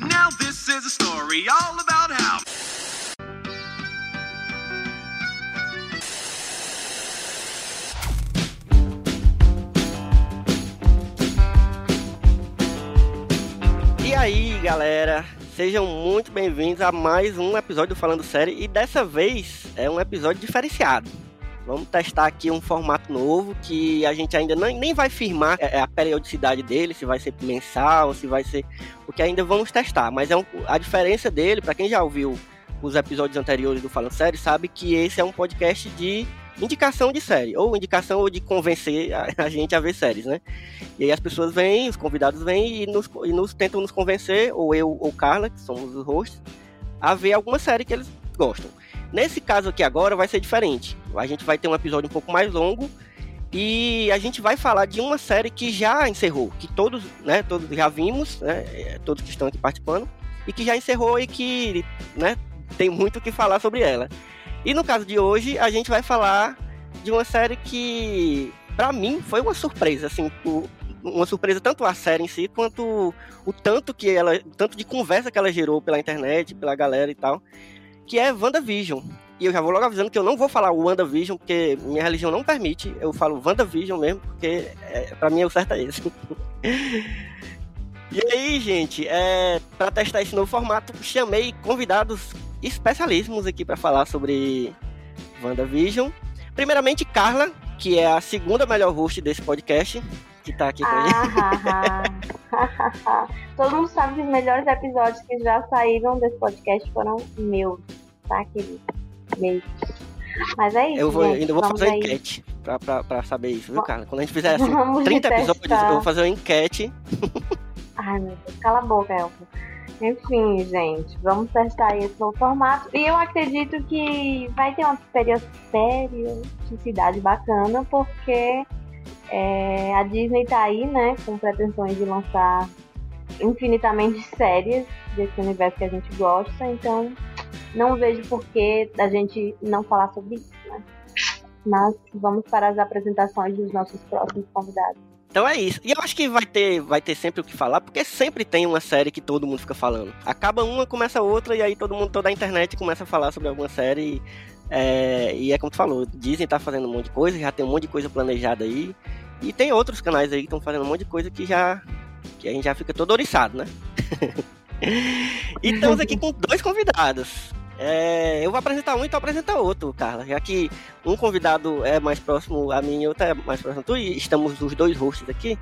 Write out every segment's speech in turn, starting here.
Now this is a story all about how. E aí, galera, sejam muito bem-vindos a mais um episódio do Falando Série e dessa vez é um episódio diferenciado. Vamos testar aqui um formato novo que a gente ainda nem, nem vai firmar é, a periodicidade dele, se vai ser mensal, se vai ser. Porque ainda vamos testar. Mas é um, a diferença dele, para quem já ouviu os episódios anteriores do Falando Série, sabe que esse é um podcast de indicação de série, ou indicação de convencer a, a gente a ver séries, né? E aí as pessoas vêm, os convidados vêm e nos, e nos tentam nos convencer, ou eu ou Carla, que somos os hosts, a ver alguma série que eles gostam. Nesse caso aqui agora vai ser diferente. A gente vai ter um episódio um pouco mais longo e a gente vai falar de uma série que já encerrou, que todos, né, todos já vimos, né, todos que estão aqui participando, e que já encerrou e que, né, tem muito o que falar sobre ela. E no caso de hoje, a gente vai falar de uma série que, para mim, foi uma surpresa, assim, uma surpresa tanto a série em si, quanto o tanto que ela, tanto de conversa que ela gerou pela internet, pela galera e tal, que é WandaVision. E eu já vou logo avisando que eu não vou falar WandaVision, porque minha religião não permite, eu falo WandaVision mesmo, porque é, para mim o certo é esse. E aí, gente, é, para testar esse novo formato, chamei convidados especialíssimos aqui para falar sobre WandaVision. Primeiramente, Carla, que é a segunda melhor host desse podcast, que tá aqui com a gente. Ah, Todo mundo sabe que os melhores episódios que já saíram desse podcast foram meus, tá, querido? Meus. Mas é isso. Eu vou, gente, ainda vou fazer uma enquete pra, pra, pra saber isso, viu, Carla? Quando a gente fizer assim, Vamos 30 episódios, testar. eu vou fazer uma enquete. Ai, meu Deus, cala a boca, Elfa. Enfim, gente, vamos testar esse novo formato. E eu acredito que vai ter uma perio- periodicidade bacana, porque é, a Disney tá aí, né, com pretensões de lançar infinitamente séries desse universo que a gente gosta, então não vejo por que a gente não falar sobre isso, né? Mas vamos para as apresentações dos nossos próximos convidados. Então é isso. E eu acho que vai ter, vai ter sempre o que falar, porque sempre tem uma série que todo mundo fica falando. Acaba uma, começa outra, e aí todo mundo, toda a internet começa a falar sobre alguma série. É, e é como tu falou, Disney tá fazendo um monte de coisa, já tem um monte de coisa planejada aí. E tem outros canais aí que estão fazendo um monte de coisa que já. que a gente já fica todo oriçado, né? e estamos aqui com dois convidados. É, eu vou apresentar um e tu apresenta outro, Carla. Já que um convidado é mais próximo a mim e outro é mais próximo a tu, e estamos os dois hosts aqui.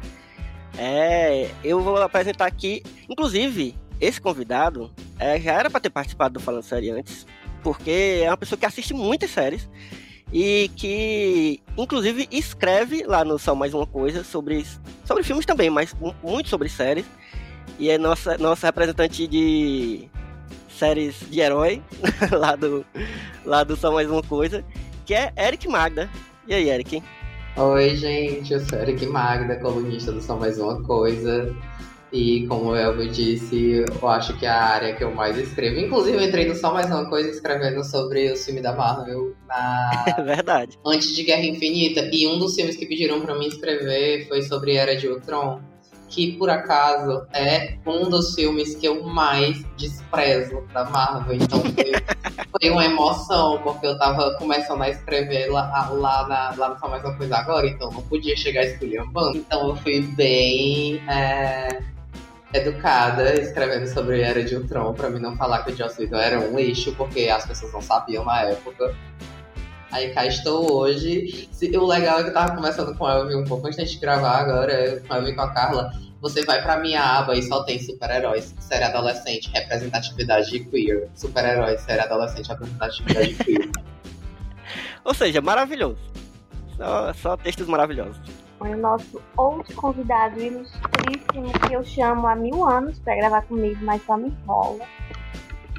É, eu vou apresentar aqui. Inclusive, esse convidado é, já era para ter participado do Falando Série antes, porque é uma pessoa que assiste muitas séries e que, inclusive, escreve lá no Só Mais Uma Coisa sobre, sobre filmes também, mas mu- muito sobre séries. E é nossa, nossa representante de séries de herói lá do, lá do Só Mais Uma Coisa, que é Eric Magda. E aí, Eric? Oi, gente, eu sou Eric Magda, colunista do Só Mais Uma Coisa. E como o Elvio disse, eu acho que é a área que eu mais escrevo. Inclusive, eu entrei no Só Mais Uma Coisa escrevendo sobre o filme da Marvel na... É verdade. antes de Guerra Infinita. E um dos filmes que pediram pra mim escrever foi sobre Era de Ultron. Que, por acaso, é um dos filmes que eu mais desprezo da Marvel. Então, foi, foi uma emoção, porque eu tava começando a escrever lá, lá, na, lá no Só Mais Uma Coisa agora, então não podia chegar esculhambando. Então, eu fui bem é, educada escrevendo sobre Era de Ultron, pra mim não falar que o Joss Whedon era um lixo, porque as pessoas não sabiam na época. Aí cá estou hoje. O legal é que eu tava conversando com a Elvie um pouco antes de gravar agora, com a Elvie e com a Carla. Você vai pra minha aba e só tem super-heróis, série adolescente, representatividade queer. Super-heróis, série adolescente, representatividade queer. Ou seja, maravilhoso. Só, só textos maravilhosos. O nosso outro convidado ilustríssimo que eu chamo há mil anos pra gravar comigo, mas só me enrola.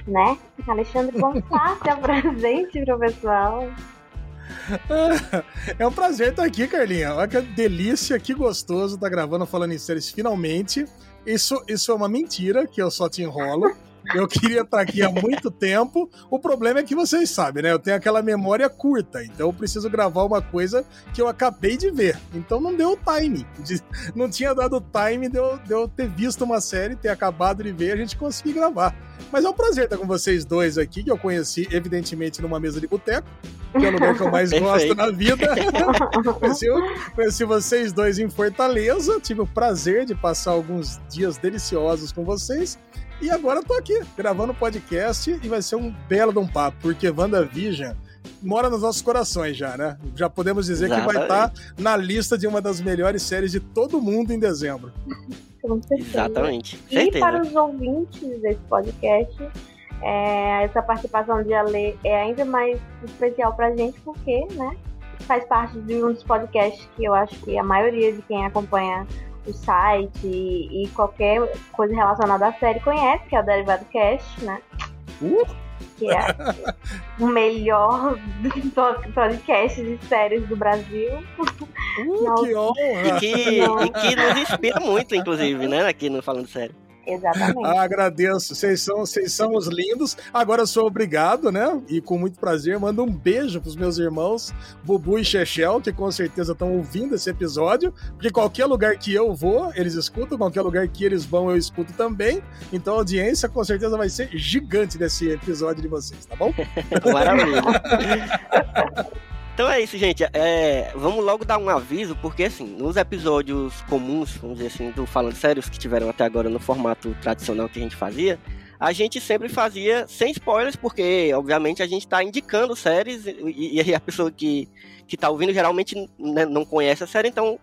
Né? Alexandre Bonfá, se apresente pro pessoal. É um prazer estar aqui, Carlinha. Olha que delícia, que gostoso estar gravando falando em séries finalmente. Isso, isso é uma mentira, que eu só te enrolo. Eu queria estar aqui há muito tempo. O problema é que vocês sabem, né? Eu tenho aquela memória curta, então eu preciso gravar uma coisa que eu acabei de ver. Então não deu time. Não tinha dado time de eu, de eu ter visto uma série, ter acabado de ver a gente conseguir gravar. Mas é um prazer estar com vocês dois aqui, que eu conheci, evidentemente, numa mesa de boteco, que é o lugar que eu mais gosto na vida. conheci, conheci vocês dois em Fortaleza, tive o prazer de passar alguns dias deliciosos com vocês. E agora eu tô aqui, gravando podcast e vai ser um belo de um papo, porque WandaVision mora nos nossos corações já, né? Já podemos dizer Exatamente. que vai estar tá na lista de uma das melhores séries de todo mundo em dezembro. Com certeza. Exatamente. E certeza. para os ouvintes desse podcast, é, essa participação de Ale é ainda mais especial pra gente, porque, né? Faz parte de um dos podcasts que eu acho que a maioria de quem acompanha o site e, e qualquer coisa relacionada à série conhece, que é o Derivado Cast, né? Uh! Que é o melhor podcast de séries do Brasil. Uh, que honra! E que, e que nos inspira muito, inclusive, né? Aqui no Falando Sério. Exatamente. Agradeço. Vocês são, vocês são os lindos. Agora eu sou obrigado, né? E com muito prazer, mando um beijo pros meus irmãos, Bubu e Chechel, que com certeza estão ouvindo esse episódio. Porque qualquer lugar que eu vou, eles escutam. Qualquer lugar que eles vão, eu escuto também. Então a audiência com certeza vai ser gigante desse episódio de vocês, tá bom? Maravilha. Então é isso, gente. É, vamos logo dar um aviso, porque assim, nos episódios comuns, vamos dizer assim, do Falando Sérios, que tiveram até agora no formato tradicional que a gente fazia, a gente sempre fazia sem spoilers, porque, obviamente, a gente está indicando séries e, e, a pessoa que, que tá ouvindo geralmente né, não conhece a série, então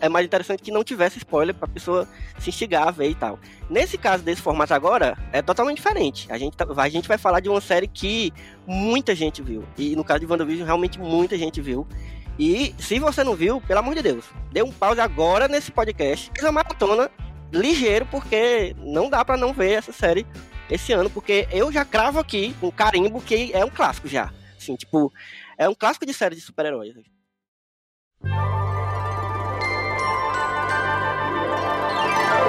é mais interessante que não tivesse spoiler pra pessoa se instigar a ver e tal. Nesse caso desse formato agora, é totalmente diferente. A gente, tá, a gente vai falar de uma série que muita gente viu. E no caso de WandaVision, realmente muita gente viu. E se você não viu, pelo amor de Deus, dê um pause agora nesse podcast. Essa maratona ligeiro, porque não dá para não ver essa série esse ano, porque eu já cravo aqui com carimbo que é um clássico já. Assim, tipo, é um clássico de série de super-heróis.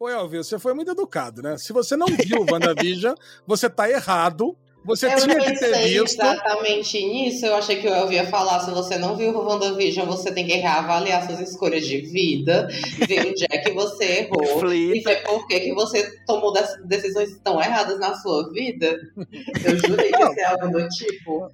Ô, Elvio, você foi muito educado, né? Se você não viu o WandaVision, você tá errado. Você eu tinha que ter visto. exatamente nisso. Eu achei que eu ouvia falar. Se você não viu o WandaVision, você tem que reavaliar suas escolhas de vida, ver onde é que você errou e ver por que, que você tomou decisões tão erradas na sua vida. Eu jurei que ia ser algo do tipo.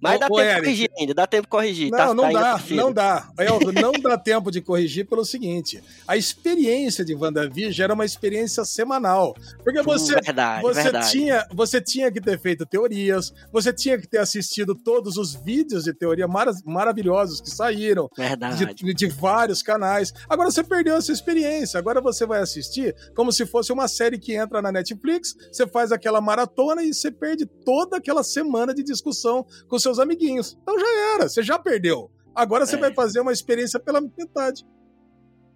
Mas dá tempo de corrigir ainda, dá tempo de corrigir. Não, tá, não tá dá, não dá. Não dá tempo de corrigir pelo seguinte: a experiência de WandaVision era uma experiência semanal. Porque você, hum, verdade, você, verdade. Tinha, você tinha que ter feito teorias, você tinha que ter assistido todos os vídeos de teoria mar maravilhosos que saíram de, de vários canais. Agora você perdeu essa experiência. Agora você vai assistir como se fosse uma série que entra na Netflix, você faz aquela maratona e você perde toda aquela semana de discussão com seus amiguinhos. Então já era, você já perdeu. Agora você é. vai fazer uma experiência pela metade.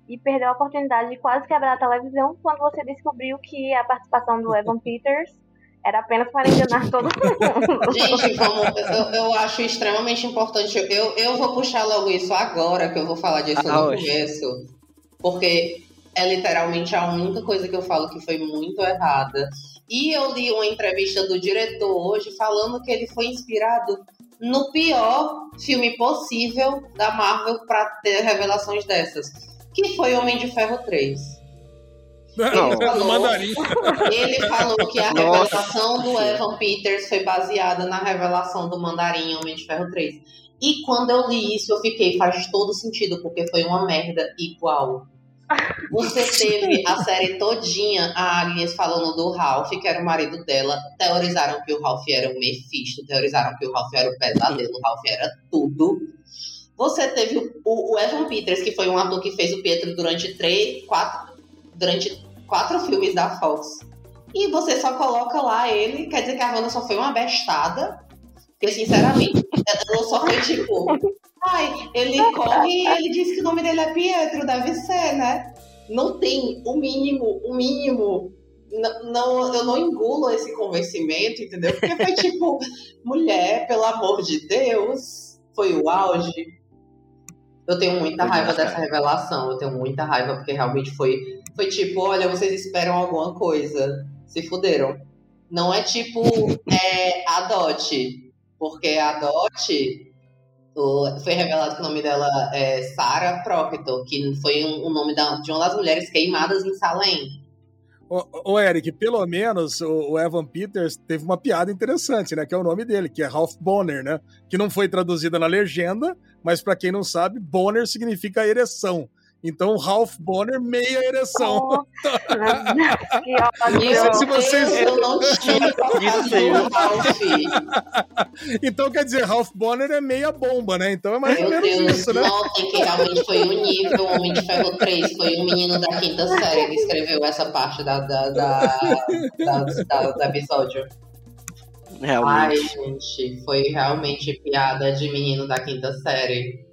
E perdeu a oportunidade de quase quebrar a televisão quando você descobriu que a participação do Evan Peters era apenas para enganar todo mundo. Gente, vamos, eu, eu, acho extremamente importante. Eu, eu vou puxar logo isso agora, que eu vou falar disso ah, no hoje. começo. Porque é literalmente a única coisa que eu falo que foi muito errada. E eu li uma entrevista do diretor hoje falando que ele foi inspirado no pior filme possível da Marvel para ter revelações dessas, que foi Homem de Ferro 3. Ele falou, ele falou que a revelação do Evan Peters foi baseada na revelação do Mandarim Homem de Ferro 3. E quando eu li isso, eu fiquei, faz todo sentido, porque foi uma merda igual. Você teve a série todinha, a Agnes falando do Ralph, que era o marido dela. Teorizaram que o Ralph era o Mephisto, teorizaram que o Ralph era o pesadelo, o Ralph era tudo. Você teve o, o Evan Peters, que foi um ator que fez o Pietro durante três, quatro, durante quatro filmes da Fox. E você só coloca lá ele, quer dizer que a Wanda só foi uma bestada. Porque, sinceramente, ela só foi tipo. Ai, ele corre e ele disse que o nome dele é Pietro, deve ser, né? Não tem o mínimo, o mínimo. Não, não, eu não engulo esse convencimento, entendeu? Porque foi tipo, mulher, pelo amor de Deus, foi o auge. Eu tenho muita raiva dessa revelação, eu tenho muita raiva, porque realmente foi, foi tipo, olha, vocês esperam alguma coisa, se fuderam. Não é tipo, é, adote, porque adote foi revelado que o nome dela é Sarah Proctor, que foi um, um nome da, de uma das mulheres queimadas em Salem. Ô, Eric, pelo menos o, o, Evan Peters teve uma piada interessante, né? Que é o nome dele, que é Ralph Bonner, né? Que não foi traduzida na legenda, mas para quem não sabe, Bonner significa ereção. Então, Ralph Bonner, meia ereção. Oh, não sei se vocês. Eu não tinha Ralph. então, quer dizer, Ralph Bonner é meia bomba, né? Então é mais Meu ou menos Deus, isso, né? Notem que realmente foi o nível Homem de Ferro 3. Foi um menino da quinta série que escreveu essa parte da, da, da, da, da, da episódio. Realmente. Ai, gente, foi realmente piada de menino da quinta série.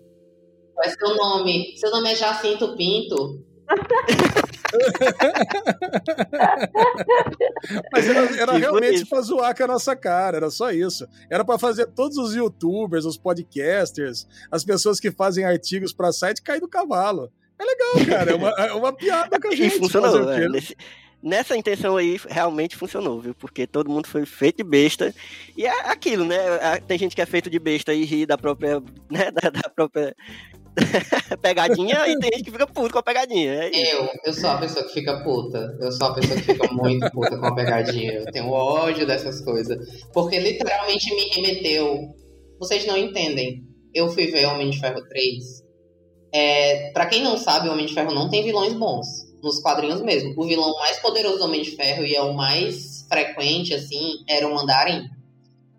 Qual é seu nome? Seu nome é Jacinto Pinto? Mas era, era realmente pra zoar com a nossa cara, era só isso. Era para fazer todos os youtubers, os podcasters, as pessoas que fazem artigos para site cair do cavalo. É legal, cara. É uma, é uma piada com a gente. E funcionou, é, nesse, nessa intenção aí realmente funcionou, viu? Porque todo mundo foi feito de besta. E é aquilo, né? Tem gente que é feito de besta e ri da própria, né? Da, da própria pegadinha e tem gente que fica puto com a pegadinha. É eu, eu sou a pessoa que fica puta. Eu sou a pessoa que fica muito puta com a pegadinha. Eu tenho ódio dessas coisas. Porque literalmente me remeteu. Vocês não entendem. Eu fui ver Homem de Ferro 3. É, para quem não sabe, o Homem de Ferro não tem vilões bons. Nos quadrinhos mesmo. O vilão mais poderoso do Homem de Ferro e é o mais frequente, assim, era o Mandarim.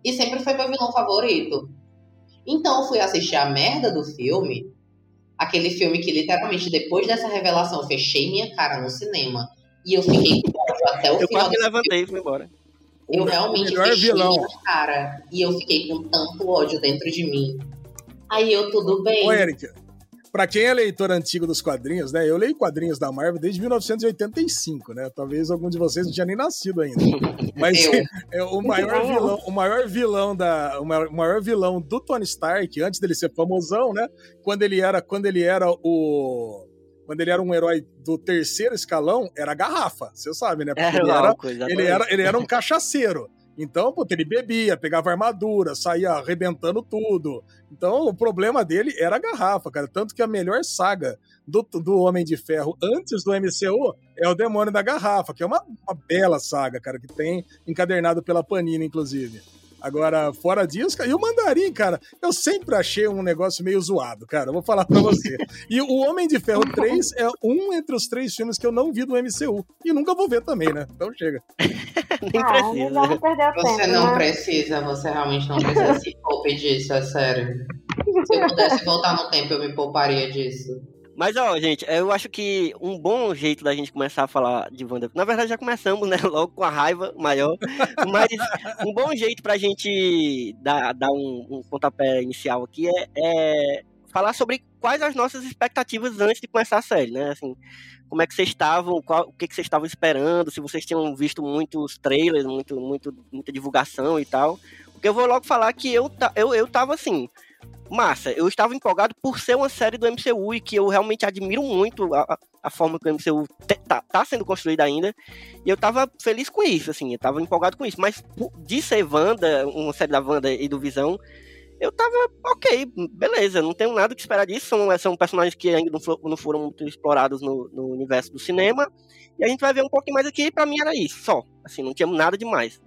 E sempre foi meu vilão favorito. Então eu fui assistir a merda do filme aquele filme que literalmente depois dessa revelação eu fechei minha cara no cinema e eu fiquei com ódio até o eu final. Eu quase levantei e fui embora. Eu realmente fechei vilão. minha cara e eu fiquei com tanto ódio dentro de mim. Aí eu, tudo bem. Ô, Erika, Pra quem é leitor antigo dos quadrinhos, né? Eu leio quadrinhos da Marvel desde 1985, né? Talvez algum de vocês não tinha nem nascido ainda. Mas é, o maior vilão, o maior vilão da, o maior, o maior vilão do Tony Stark, antes dele ser famosão, né? Quando ele era, quando ele era o quando ele era um herói do terceiro escalão, era a garrafa, você sabe, né? Porque é, ele, era, ele, era, ele era um cachaceiro. Então, pô, ele bebia, pegava armadura, saía arrebentando tudo. Então, o problema dele era a garrafa, cara. Tanto que a melhor saga do, do Homem de Ferro antes do MCU é o Demônio da Garrafa, que é uma, uma bela saga, cara, que tem encadernado pela Panini, inclusive. Agora, fora disso, e o Mandarim, cara, eu sempre achei um negócio meio zoado, cara. vou falar pra você. E o Homem de Ferro 3 é um entre os três filmes que eu não vi do MCU. E nunca vou ver também, né? Então chega. Nem ah, precisa. Não você tempo, não né? precisa, você realmente não precisa se poupar disso, é sério. Se eu pudesse voltar no tempo, eu me pouparia disso. Mas, ó, gente, eu acho que um bom jeito da gente começar a falar de Wanda. Na verdade, já começamos, né? Logo com a raiva maior. Mas um bom jeito pra gente dar, dar um, um pontapé inicial aqui é, é, falar sobre quais as nossas expectativas antes de começar a série, né? Assim, como é que vocês estavam, qual, o que, que vocês estavam esperando, se vocês tinham visto muitos trailers, muito, muito, muita divulgação e tal. Porque eu vou logo falar que eu, eu, eu tava assim massa. Eu estava empolgado por ser uma série do MCU e que eu realmente admiro muito a, a forma que o MCU tá, tá, sendo construído ainda. E eu tava feliz com isso, assim, eu tava empolgado com isso. Mas de ser Wanda, uma série da Wanda e do Visão, eu tava ok, beleza, não tenho nada que esperar disso. São, são personagens que ainda não, não foram muito explorados no, no, universo do cinema. E a gente vai ver um pouquinho mais aqui, pra mim era isso, só. Assim, não tinha nada demais.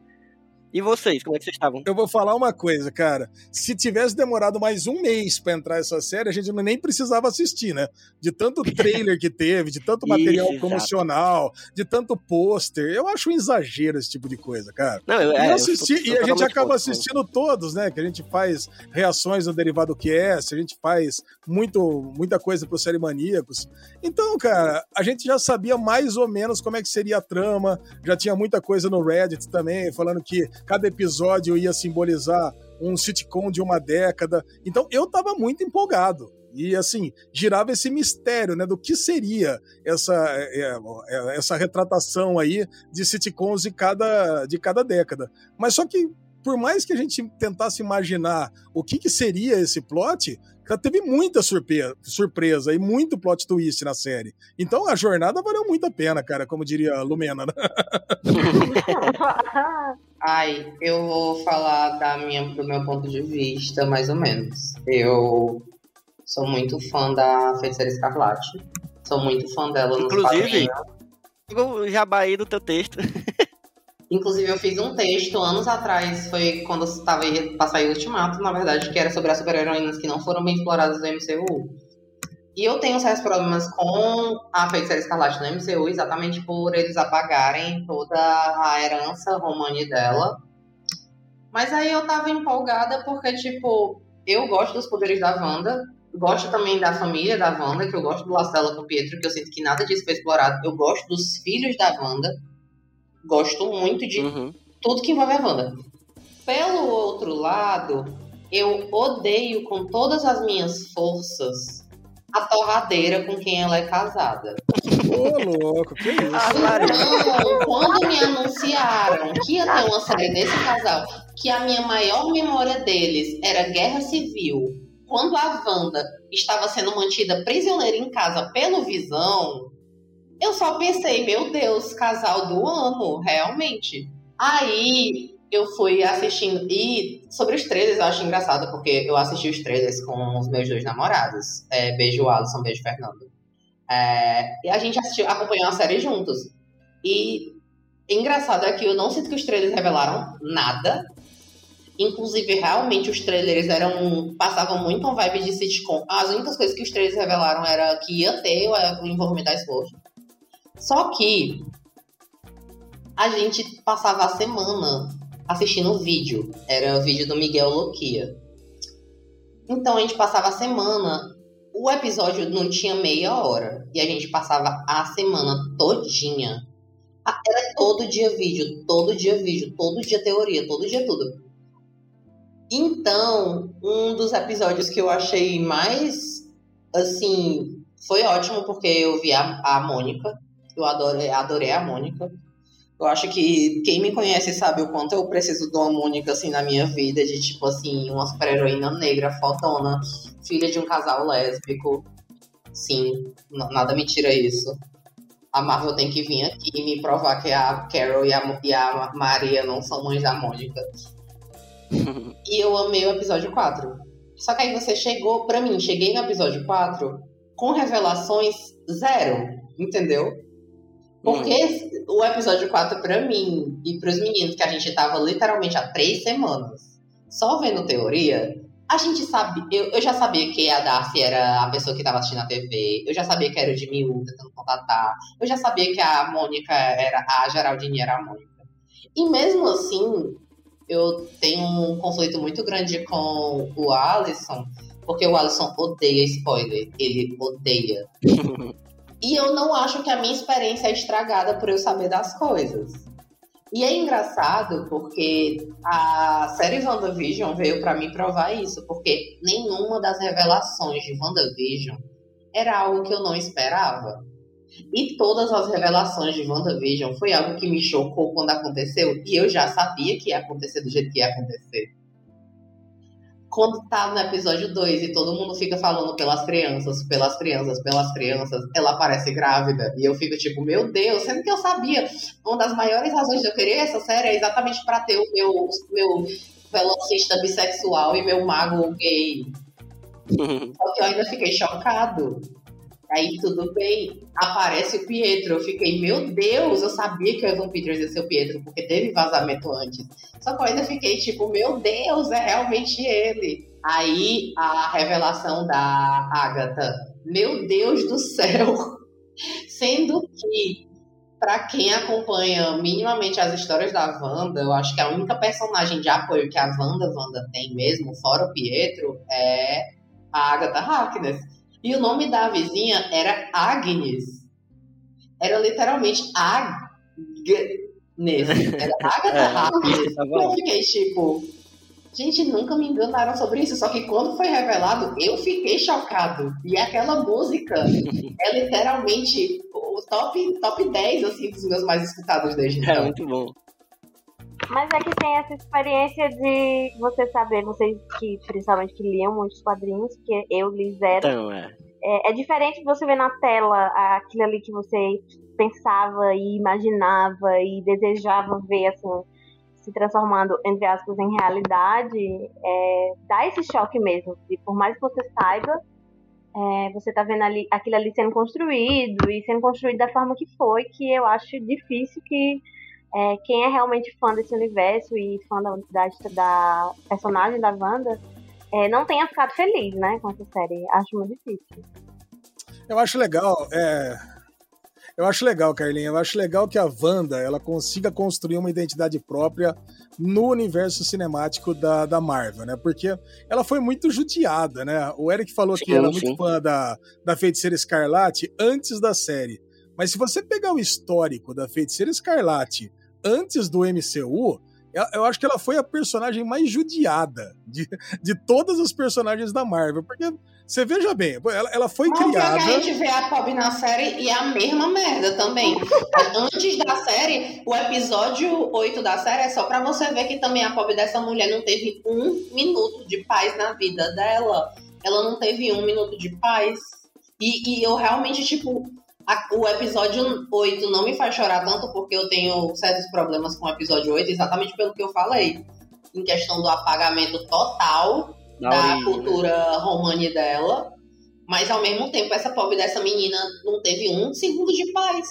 E vocês, como é que vocês estavam? Eu vou falar uma coisa, cara. Se tivesse demorado mais um mês pra entrar essa série, a gente nem precisava assistir, né? De tanto trailer que teve, de tanto material Isso, promocional, de tanto pôster. Eu acho um exagero esse tipo de coisa, cara. Não, eu, é, eu eu assisti, sou e a gente acaba contra. assistindo todos, né? Que a gente faz reações no Derivado Cast, a gente faz muito, muita coisa pro Série Maníacos. Então, cara, a gente já sabia mais ou menos como é que seria a trama, já tinha muita coisa no Reddit também, falando que cada episódio ia simbolizar um sitcom de uma década. Então, eu tava muito empolgado. E assim, girava esse mistério, né, do que seria essa, é, é, essa retratação aí de sitcoms de cada, de cada década. Mas só que, por mais que a gente tentasse imaginar o que, que seria esse plot, já teve muita surpresa, surpresa e muito plot twist na série. Então a jornada valeu muito a pena, cara, como diria a Lumena. Né? Ai, eu vou falar da minha, do meu ponto de vista, mais ou menos. Eu sou muito fã da Feiticeira Escarlate. Sou muito fã dela Inclusive- quadrinhos. O jabá aí do teu texto. Inclusive, eu fiz um texto anos atrás, foi quando estava pra sair o Ultimato, na verdade, que era sobre as super-heroínas que não foram bem exploradas no MCU. E eu tenho sérios problemas com a Feiticeira Escarlate no MCU, exatamente por eles apagarem toda a herança romani dela. Mas aí eu tava empolgada porque, tipo, eu gosto dos poderes da Wanda, gosto também da família da Wanda, que eu gosto do laço dela com o Pietro, que eu sinto que nada disso foi explorado. Eu gosto dos filhos da Wanda, gosto muito de Uhum. tudo que envolve a Wanda. Pelo outro lado, eu odeio com todas as minhas forças a torradeira com quem ela é casada. Ô, louco, que isso? Então, quando me anunciaram que ia ter uma série desse casal, que a minha maior memória deles era Guerra Civil, quando a Wanda estava sendo mantida prisioneira em casa pelo Visão, eu só pensei, meu Deus, casal do ano, realmente. Aí eu fui assistindo. E sobre os trailers eu acho engraçado, porque eu assisti os trailers com os meus dois namorados. É, beijo Alisson, beijo Fernando. É, e a gente assistiu, acompanhou a série juntos. E engraçado é que eu não sinto que os trailers revelaram nada. Inclusive, realmente, os trailers eram. passavam muito uma vibe de sitcom. As únicas coisas que os trailers revelaram era que ia ter o envolvimento da esposa. Só que a gente passava a semana assistindo o vídeo. Era o vídeo do Miguel Loquia. Então a gente passava a semana. O episódio não tinha meia hora. E a gente passava a semana todinha. Era todo dia vídeo, todo dia vídeo, todo dia teoria, todo dia tudo. Então, um dos episódios que eu achei mais assim, foi ótimo porque eu vi a, a Mônica. Eu adorei, adorei a Mônica. Eu acho que quem me conhece sabe o quanto eu preciso de uma Mônica assim na minha vida, de tipo assim, uma super-heroína negra, fotona, filha de um casal lésbico. Sim, nada me tira isso. A Marvel tem que vir aqui e me provar que a Carol e a, e a Maria não são mães da Mônica. E eu amei o episódio 4. Só que aí você chegou, pra mim, cheguei no episódio 4 com revelações zero, entendeu? Porque o episódio 4 pra mim e pros meninos, que a gente tava literalmente há três semanas só vendo teoria, a gente sabe. Eu, eu já sabia que a Darcy era a pessoa que tava assistindo a TV, eu já sabia que era o Jimmy Woo tentando contatar, eu já sabia que a Mônica era. A Geraldine era a Mônica. E mesmo assim, eu tenho um conflito muito grande com o Alisson, porque o Alisson odeia spoiler. Ele odeia. E eu não acho que a minha experiência é estragada por eu saber das coisas. E é engraçado porque a série WandaVision veio pra mim provar isso, porque nenhuma das revelações de WandaVision era algo que eu não esperava. E todas as revelações de WandaVision foi algo que me chocou quando aconteceu, e eu já sabia que ia acontecer do jeito que ia acontecer. Quando tá no episódio 2 e todo mundo fica falando pelas crianças, pelas crianças, pelas crianças, ela aparece grávida. E eu fico tipo, meu Deus, sendo que eu sabia. Uma das maiores razões de eu querer essa série é exatamente pra ter o meu, meu velocista bissexual e meu mago gay. Só que eu ainda fiquei chocado. Aí tudo bem, aparece o Pietro. Eu fiquei, meu Deus, eu sabia que o Evan Peters ia ser o Pietro, porque teve vazamento antes. Só que eu ainda fiquei tipo, meu Deus, é realmente ele. Aí a revelação da Agatha, meu Deus do céu. Sendo que, para quem acompanha minimamente as histórias da Wanda, eu acho que a única personagem de apoio que a Wanda, Wanda tem mesmo, fora o Pietro, é a Agatha Harkness. E o nome da vizinha era Agnes. Era literalmente Agnes. Era Agatha É, Harkness. tá eu fiquei tipo. Gente, nunca me enganaram sobre isso. Só que quando foi revelado, eu fiquei chocado. E aquela música é literalmente o top, top 10 assim, dos meus mais escutados desde É então. muito bom. Mas é que tem essa experiência de você saber, vocês que, principalmente que liam muitos quadrinhos, que eu li zero, Então, é. é, é diferente de você ver na tela aquilo ali que você pensava e imaginava e desejava ver, assim, se transformando, entre aspas, em realidade, é, dá esse choque mesmo. E por mais que você saiba, é, você tá vendo ali, aquilo ali sendo construído e sendo construído da forma que foi, que eu acho difícil que é, quem é realmente fã desse universo e fã da, da, da personagem da Wanda é, não tenha ficado feliz, né, com essa série. Acho muito difícil. Eu acho legal, é... Eu acho legal, Carlinha. Eu acho legal que a Wanda ela consiga construir uma identidade própria no universo cinemático da, da Marvel, né? Porque ela foi muito judiada, né? O Eric falou que Sim, era sim. muito fã da, da Feiticeira Escarlate antes da série. Mas se você pegar o histórico da Feiticeira Escarlate antes do MCU, eu- acho que ela foi a personagem mais judiada de, de todas as personagens da Marvel. Porque você veja bem, ela, ela foi Mas pior é criada. que a gente vê a Pob na série e é a mesma merda também. Antes da série, o episódio 8 da série é só pra você ver que também a Pob dessa mulher não teve um minuto de paz na vida dela. Ela não teve um minuto de paz. E, e eu realmente, tipo, a- o episódio 8 não me faz chorar tanto porque eu tenho certos problemas com o episódio 8, exatamente pelo que eu falei. Em questão do apagamento total Da da né? cultura romani dela, mas ao mesmo tempo essa pobre dessa menina não teve um segundo de paz.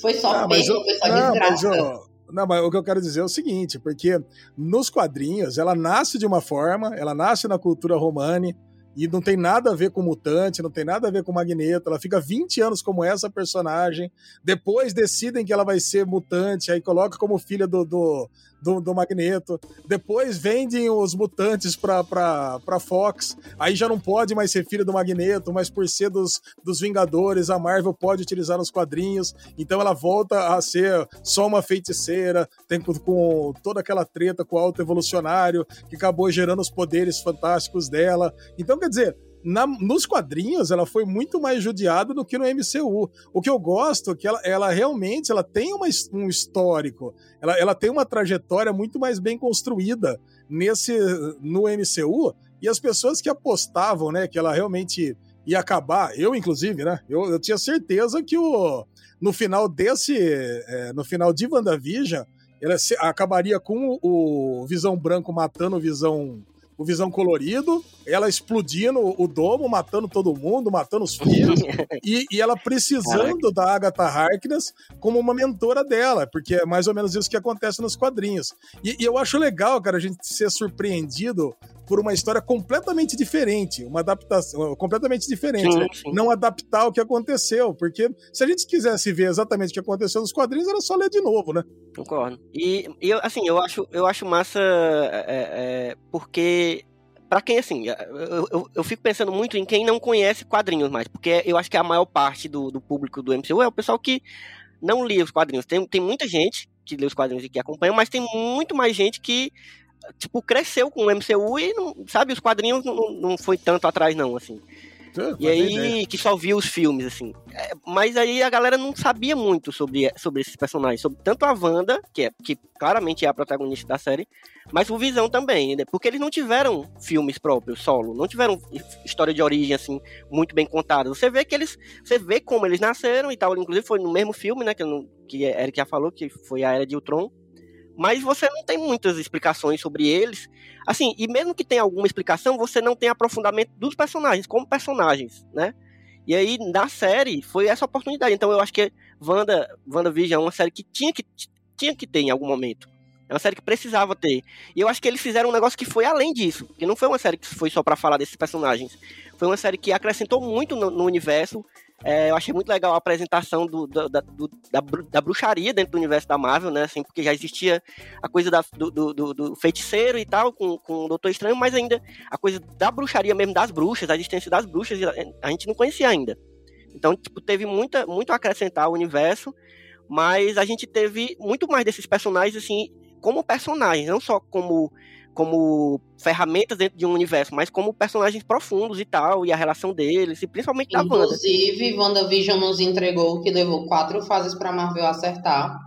Foi só mas perda, eu- foi só não, mas desgraça. eu- não, mas o que eu quero dizer é o seguinte, porque nos quadrinhos ela nasce de uma forma, ela nasce na cultura romani e não tem nada a ver com mutante, não tem nada a ver com magneto, ela fica 20 anos como essa personagem, depois decidem que ela vai ser mutante, aí coloca como filha do, do, do, do magneto, depois vendem os mutantes pra Fox, aí já não pode mais ser filha do magneto, mas por ser dos, dos Vingadores, a Marvel pode utilizar nos quadrinhos, então ela volta a ser só uma feiticeira, tem com, com toda aquela treta com o alto evolucionário, que acabou gerando os poderes fantásticos dela. Então, quer dizer, na- nos quadrinhos ela foi muito mais judiada do que no MCU. O que eu gosto é que ela, ela realmente ela tem uma um histórico, ela, ela tem uma trajetória muito mais bem construída nesse no MCU e as pessoas que apostavam, né, que ela realmente ia acabar, eu inclusive, né, eu, eu tinha certeza que o no final desse, é, no final de WandaVision, ela se- acabaria com o, o Visão Branco matando o Visão o Visão Colorido, ela explodindo o domo, matando todo mundo, matando os filhos, e, e ela precisando da Agatha Harkness como uma mentora dela, porque é mais ou menos isso que acontece nos quadrinhos. E, e eu acho legal, cara, a gente ser surpreendido por uma história completamente diferente, uma adaptação completamente diferente, Sim, né? sim. não adaptar o que aconteceu, porque se a gente quisesse ver exatamente o que aconteceu nos quadrinhos, era só ler de novo, né? Concordo. E, e eu, assim, eu acho, eu acho massa é, é, porque. Pra quem, assim, eu, eu, eu fico pensando muito em quem não conhece quadrinhos mais, porque eu acho que a maior parte do, do público do MCU é o pessoal que não lia os quadrinhos. Tem, tem muita gente que lê os quadrinhos e que acompanha, mas tem muito mais gente que, tipo, cresceu com o MCU e, não, sabe, os quadrinhos não, não foi tanto atrás, não, assim. E aí, que só viu os filmes, assim. É, mas aí a galera não sabia muito sobre, sobre esses personagens. Sobre, tanto a Wanda, que, é, que claramente é a protagonista da série, mas o Visão também, né? Porque eles não tiveram filmes próprios, solo. Não tiveram história de origem, assim, muito bem contada. Você vê que eles... Você vê como eles nasceram e tal. Inclusive foi no mesmo filme, né? Que, que Eric já falou, que foi a Era de Ultron. Mas você não tem muitas explicações sobre eles. Assim, e mesmo que tenha alguma explicação, você não tem aprofundamento dos personagens, como personagens, né? E aí, na série, foi essa oportunidade. Então eu acho que Wanda, WandaVision é uma série que tinha que, tinha que ter em algum momento. É uma série que precisava ter. E eu acho que eles fizeram um negócio que foi além disso. Que não foi uma série que foi só para falar desses personagens. Foi uma série que acrescentou muito no, no universo. É, eu achei muito legal a apresentação do, do, da, do, da, da, bruxaria dentro do universo da Marvel, né? Assim, porque já existia a coisa da, do, feiticeiro e tal, com, com o Doutor Estranho, mas ainda a coisa da bruxaria mesmo, das bruxas, a existência das bruxas, a gente não conhecia ainda. Então, tipo, teve muita, muito a acrescentar ao universo, mas a gente teve muito mais desses personagens, assim, como personagens, não só como como ferramentas dentro de um universo, mas como personagens profundos e tal, e a relação deles, e principalmente da Wanda. Inclusive, WandaVision nos entregou que levou quatro fases para Marvel acertar,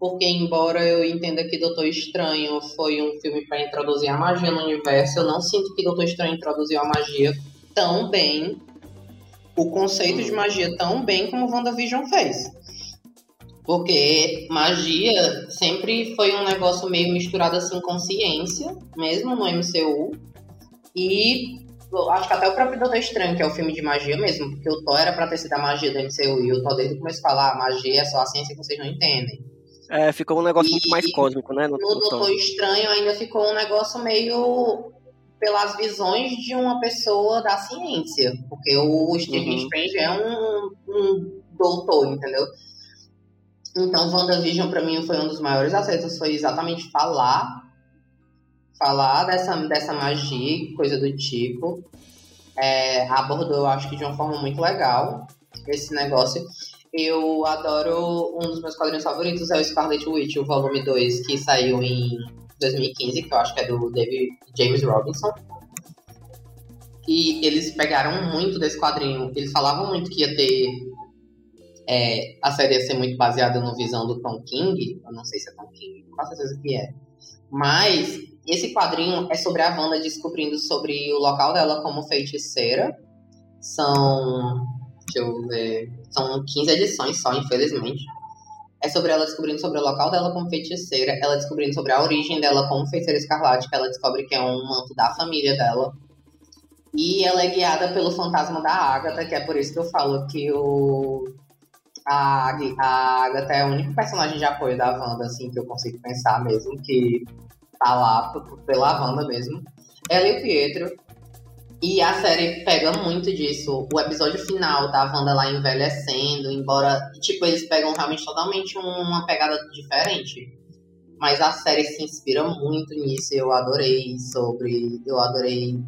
porque embora eu entenda que Doutor Estranho foi um filme para introduzir a magia no universo, eu não sinto que Doutor Estranho introduziu a magia tão bem, o conceito hum. de magia tão bem como WandaVision fez. Porque magia sempre foi um negócio meio misturado assim com ciência, mesmo no MCU. E acho que até o próprio Doutor Estranho, que é o filme de magia mesmo, porque o Thor era pra ter sido a magia do MCU, e o Thor desde o começo falar, ah, magia é só a ciência que vocês não entendem. É, ficou um negócio e, muito mais cósmico, né? No, no Doutor Estranho ainda ficou um negócio meio pelas visões de uma pessoa da ciência, porque o Stephen uhum. Strange é um, um doutor, entendeu? Então, WandaVision para mim foi um dos maiores acertos, foi exatamente falar falar dessa, dessa magia, coisa do tipo. É, abordou, acho que de uma forma muito legal esse negócio. Eu adoro, um dos meus quadrinhos favoritos é o Scarlet Witch, o volume 2, que saiu em 2015, que eu acho que é do David James Robinson. E eles pegaram muito desse quadrinho. Eles falavam muito que ia ter é, a série ia ser muito baseada no visão do Tom King, eu não sei se é Tom King, com certeza que é. Mas esse quadrinho é sobre a Wanda descobrindo sobre o local dela como feiticeira. São. Deixa eu ver. São 15 edições só, infelizmente. É sobre ela descobrindo sobre o local dela como feiticeira, ela descobrindo sobre a origem dela como feiticeira escarlate, que ela descobre que é um manto da família dela. E ela é guiada pelo fantasma da Agatha, que é por isso que eu falo que o a, a Agatha é o único personagem de apoio da Wanda, assim, que eu consigo pensar mesmo, que tá lá pela Wanda mesmo. Ela e o Pietro. E a série pega muito disso. O episódio final da Wanda lá envelhecendo, embora, tipo, eles pegam realmente totalmente uma pegada diferente. Mas a série se inspira muito nisso. Eu adorei sobre. Eu adorei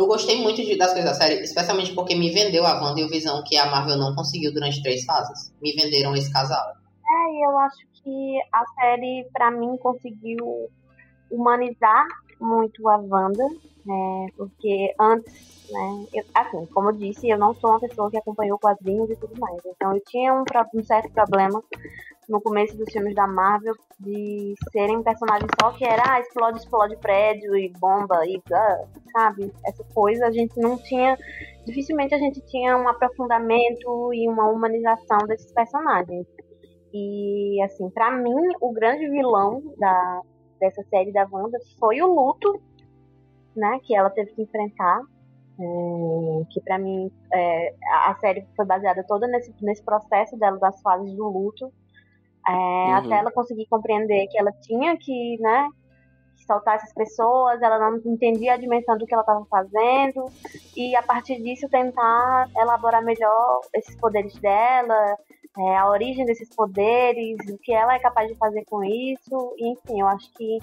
eu gostei muito de, das coisas da série, especialmente porque me vendeu a Wanda e o Visão que a Marvel não conseguiu durante três fases. Me venderam esse casal. É, e eu acho que a série, para mim, conseguiu humanizar muito a Wanda, né? Porque antes, né? Eu, assim, como eu disse, eu não sou uma pessoa que acompanhou quadrinhos e tudo mais. Então eu tinha um, um certo problema no começo dos filmes da Marvel de serem personagens só que era ah, explode, explode prédio e bomba e ah, sabe? Essa coisa a gente não tinha. Dificilmente a gente tinha um aprofundamento e uma humanização desses personagens. E assim, para mim, o grande vilão da, dessa série da Wanda foi o luto, né? Que ela teve que enfrentar. É, que para mim é, a série foi baseada toda nesse, nesse processo dela das fases do luto é, uhum. Até ela conseguir compreender que ela tinha que, né, soltar essas pessoas, ela não entendia a dimensão do que ela estava fazendo, e a partir disso tentar elaborar melhor esses poderes dela, é, a origem desses poderes, o que ela é capaz de fazer com isso, e, enfim, eu acho que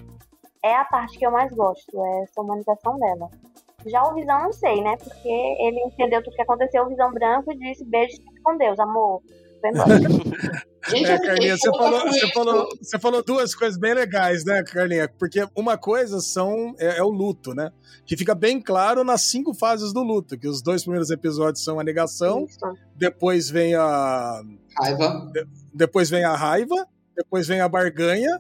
é a parte que eu mais gosto, é essa humanização dela. Já o Visão não sei, né? Porque ele entendeu tudo que aconteceu, o Visão branco disse beijo com Deus, amor. Gente, é, Carlinha, você falou, você, falou, você falou duas coisas bem legais, né, Carlinha? Porque uma coisa são é, é, o luto, né? Que fica bem claro nas cinco fases do luto, que os dois primeiros episódios são a negação, Isso. depois vem a raiva, de, depois vem a raiva, depois vem a barganha.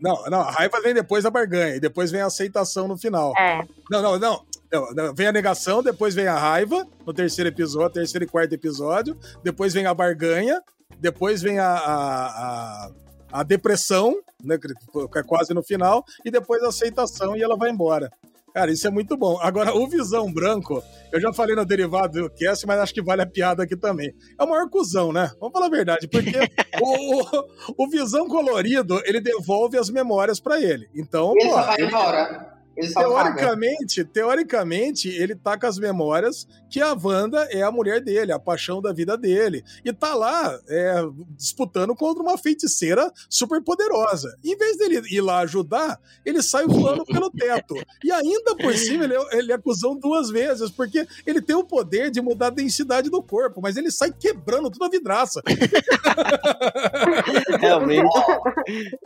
Não, não, a raiva vem depois da barganha e depois vem a aceitação no final. É. Não, não, não. Não, vem a negação, depois vem a raiva, no terceiro episódio, terceiro e quarto episódio, depois vem a barganha, depois vem a, a, a, a depressão, né, que é quase no final, e depois a aceitação e ela vai embora. Cara, isso é muito bom. Agora, o Visão Branco, eu já falei no derivado do cast, mas acho que vale a piada aqui também. É o maior cuzão, né? Vamos falar a verdade, porque o, o, o, Visão Colorido, ele devolve as memórias para ele. Então, ele pô, só vai ele... embora. Teoricamente, teoricamente, ele tá com as memórias que a Wanda é a mulher dele, a paixão da vida dele. E tá lá é, disputando contra uma feiticeira super poderosa. Em vez dele ir lá ajudar, ele sai voando pelo teto. E ainda por cima, ele, é, ele é cuzão duas vezes, porque ele tem o poder de mudar a densidade do corpo, mas ele sai quebrando toda a vidraça. Realmente.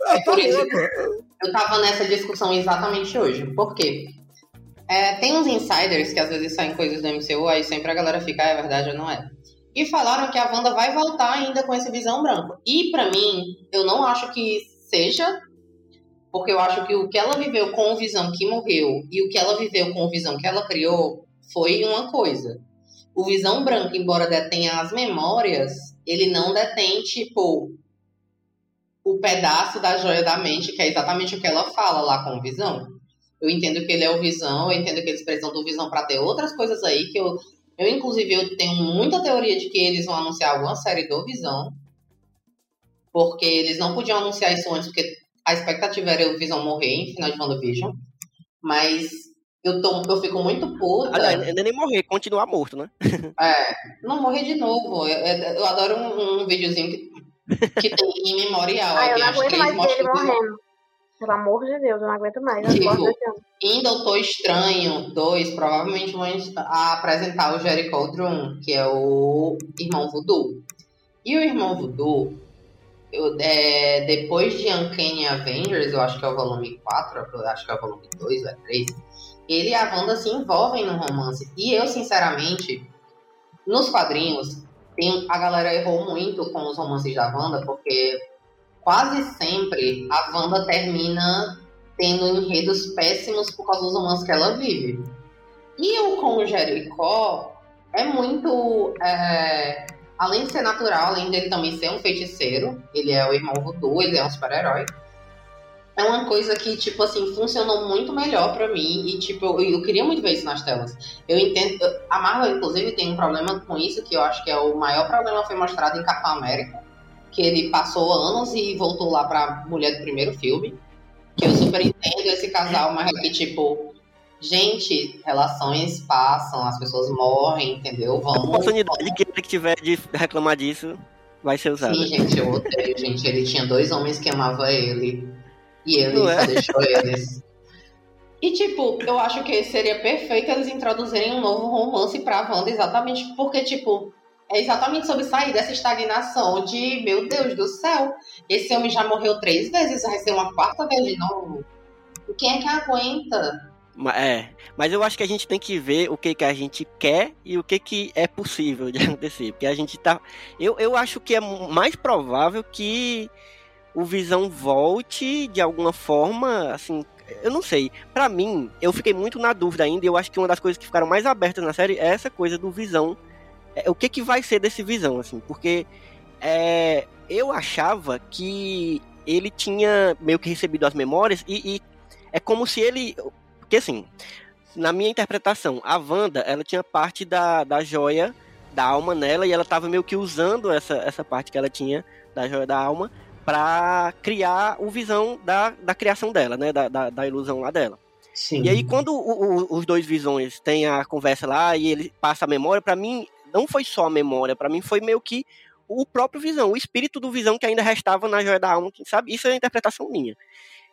Ah, tá louco. Eu tava nessa discussão exatamente hoje. Por quê? É, tem uns insiders que às vezes saem coisas do MCU, aí sempre a galera fica, ah, é verdade ou não é. E falaram que a Wanda vai voltar ainda com esse visão branco. E para mim, eu não acho que seja, porque eu acho que o que ela viveu com o visão que morreu e o que ela viveu com o visão que ela criou foi uma coisa. O visão branco, embora detenha as memórias, ele não detém, tipo, o pedaço da joia da mente, que é exatamente o que ela fala lá com o Visão. Eu entendo que ele é o Visão, eu entendo que eles precisam do Visão para ter outras coisas aí, que eu, eu inclusive, eu tenho muita teoria de que eles vão anunciar alguma série do Visão, porque eles não podiam anunciar isso antes, porque a expectativa era o Visão morrer em final de WandaVision, mas eu, tô, eu fico muito puta. Ah, ainda nem morrer, continuar morto, né? é, não morrer de novo. Eu, eu adoro um, um videozinho que que tem em memorial. Ah, eu não aguento mais ele morrendo. Pelo amor de Deus, eu não aguento mais. Tipo, em Doutor Estranho 2, provavelmente vão apresentar o Jericho Drum, que é o irmão Voodoo. E o irmão Voodoo, eu, é, depois de Uncanny Avengers, eu acho que é o volume 4, eu acho que é o volume 2 ou é 3, ele e a Wanda se envolvem no romance. E eu, sinceramente, nos quadrinhos, tem, a galera errou muito com os romances da Wanda, porque quase sempre a Wanda termina tendo enredos péssimos por causa dos romances que ela vive. E o com Jericó é muito. É, além de ser natural, além dele também ser um feiticeiro, ele é o irmão voodoo, ele é um super-herói é uma coisa que, tipo assim, funcionou muito melhor para mim e, tipo, eu, eu, queria muito ver isso nas telas. Eu entendo, a Marvel, inclusive, tem um problema com isso, que eu acho que é o maior problema foi mostrado em Capitão América, que ele passou anos e voltou lá pra mulher do primeiro filme, que eu super entendo esse casal, mas é que, tipo, gente, relações passam, as pessoas morrem, entendeu? Vamos... A oportunidade que ele tiver de reclamar disso vai ser usada. Sim, gente, eu odeio, gente. Ele tinha dois homens que amavam ele e ele Não só é? deixou eles. E, tipo, eu acho que seria perfeito eles introduzirem um novo romance pra Wanda, exatamente porque, tipo, é exatamente sobre sair dessa estagnação de, meu Deus do céu, esse homem já morreu três vezes, vai ser uma quarta vez de novo. Quem é que aguenta? É, mas eu acho que a gente tem que ver o que, que a gente quer e o que, que é possível de acontecer. Porque a gente tá. Eu, eu acho que é mais provável que o Visão volte de alguma forma, assim, eu não sei. Para mim, eu fiquei muito na dúvida ainda. E eu acho que uma das coisas que ficaram mais abertas na série é essa coisa do Visão. É, o que que vai ser desse Visão, assim? Porque é, eu achava que ele tinha meio que recebido as memórias e, e, é como se ele, porque assim, na minha interpretação, a Wanda, ela tinha parte da, da joia da alma nela e ela tava meio que usando essa, essa parte que ela tinha da joia da alma para criar o visão da, da criação dela, né? Da, da, da ilusão lá dela. Sim. E aí, quando o, o, os dois visões têm a conversa lá e ele passa a memória, para mim, não foi só a memória, para mim foi meio que o próprio visão, o espírito do visão que ainda restava na joia da alma, sabe? Isso é a interpretação minha.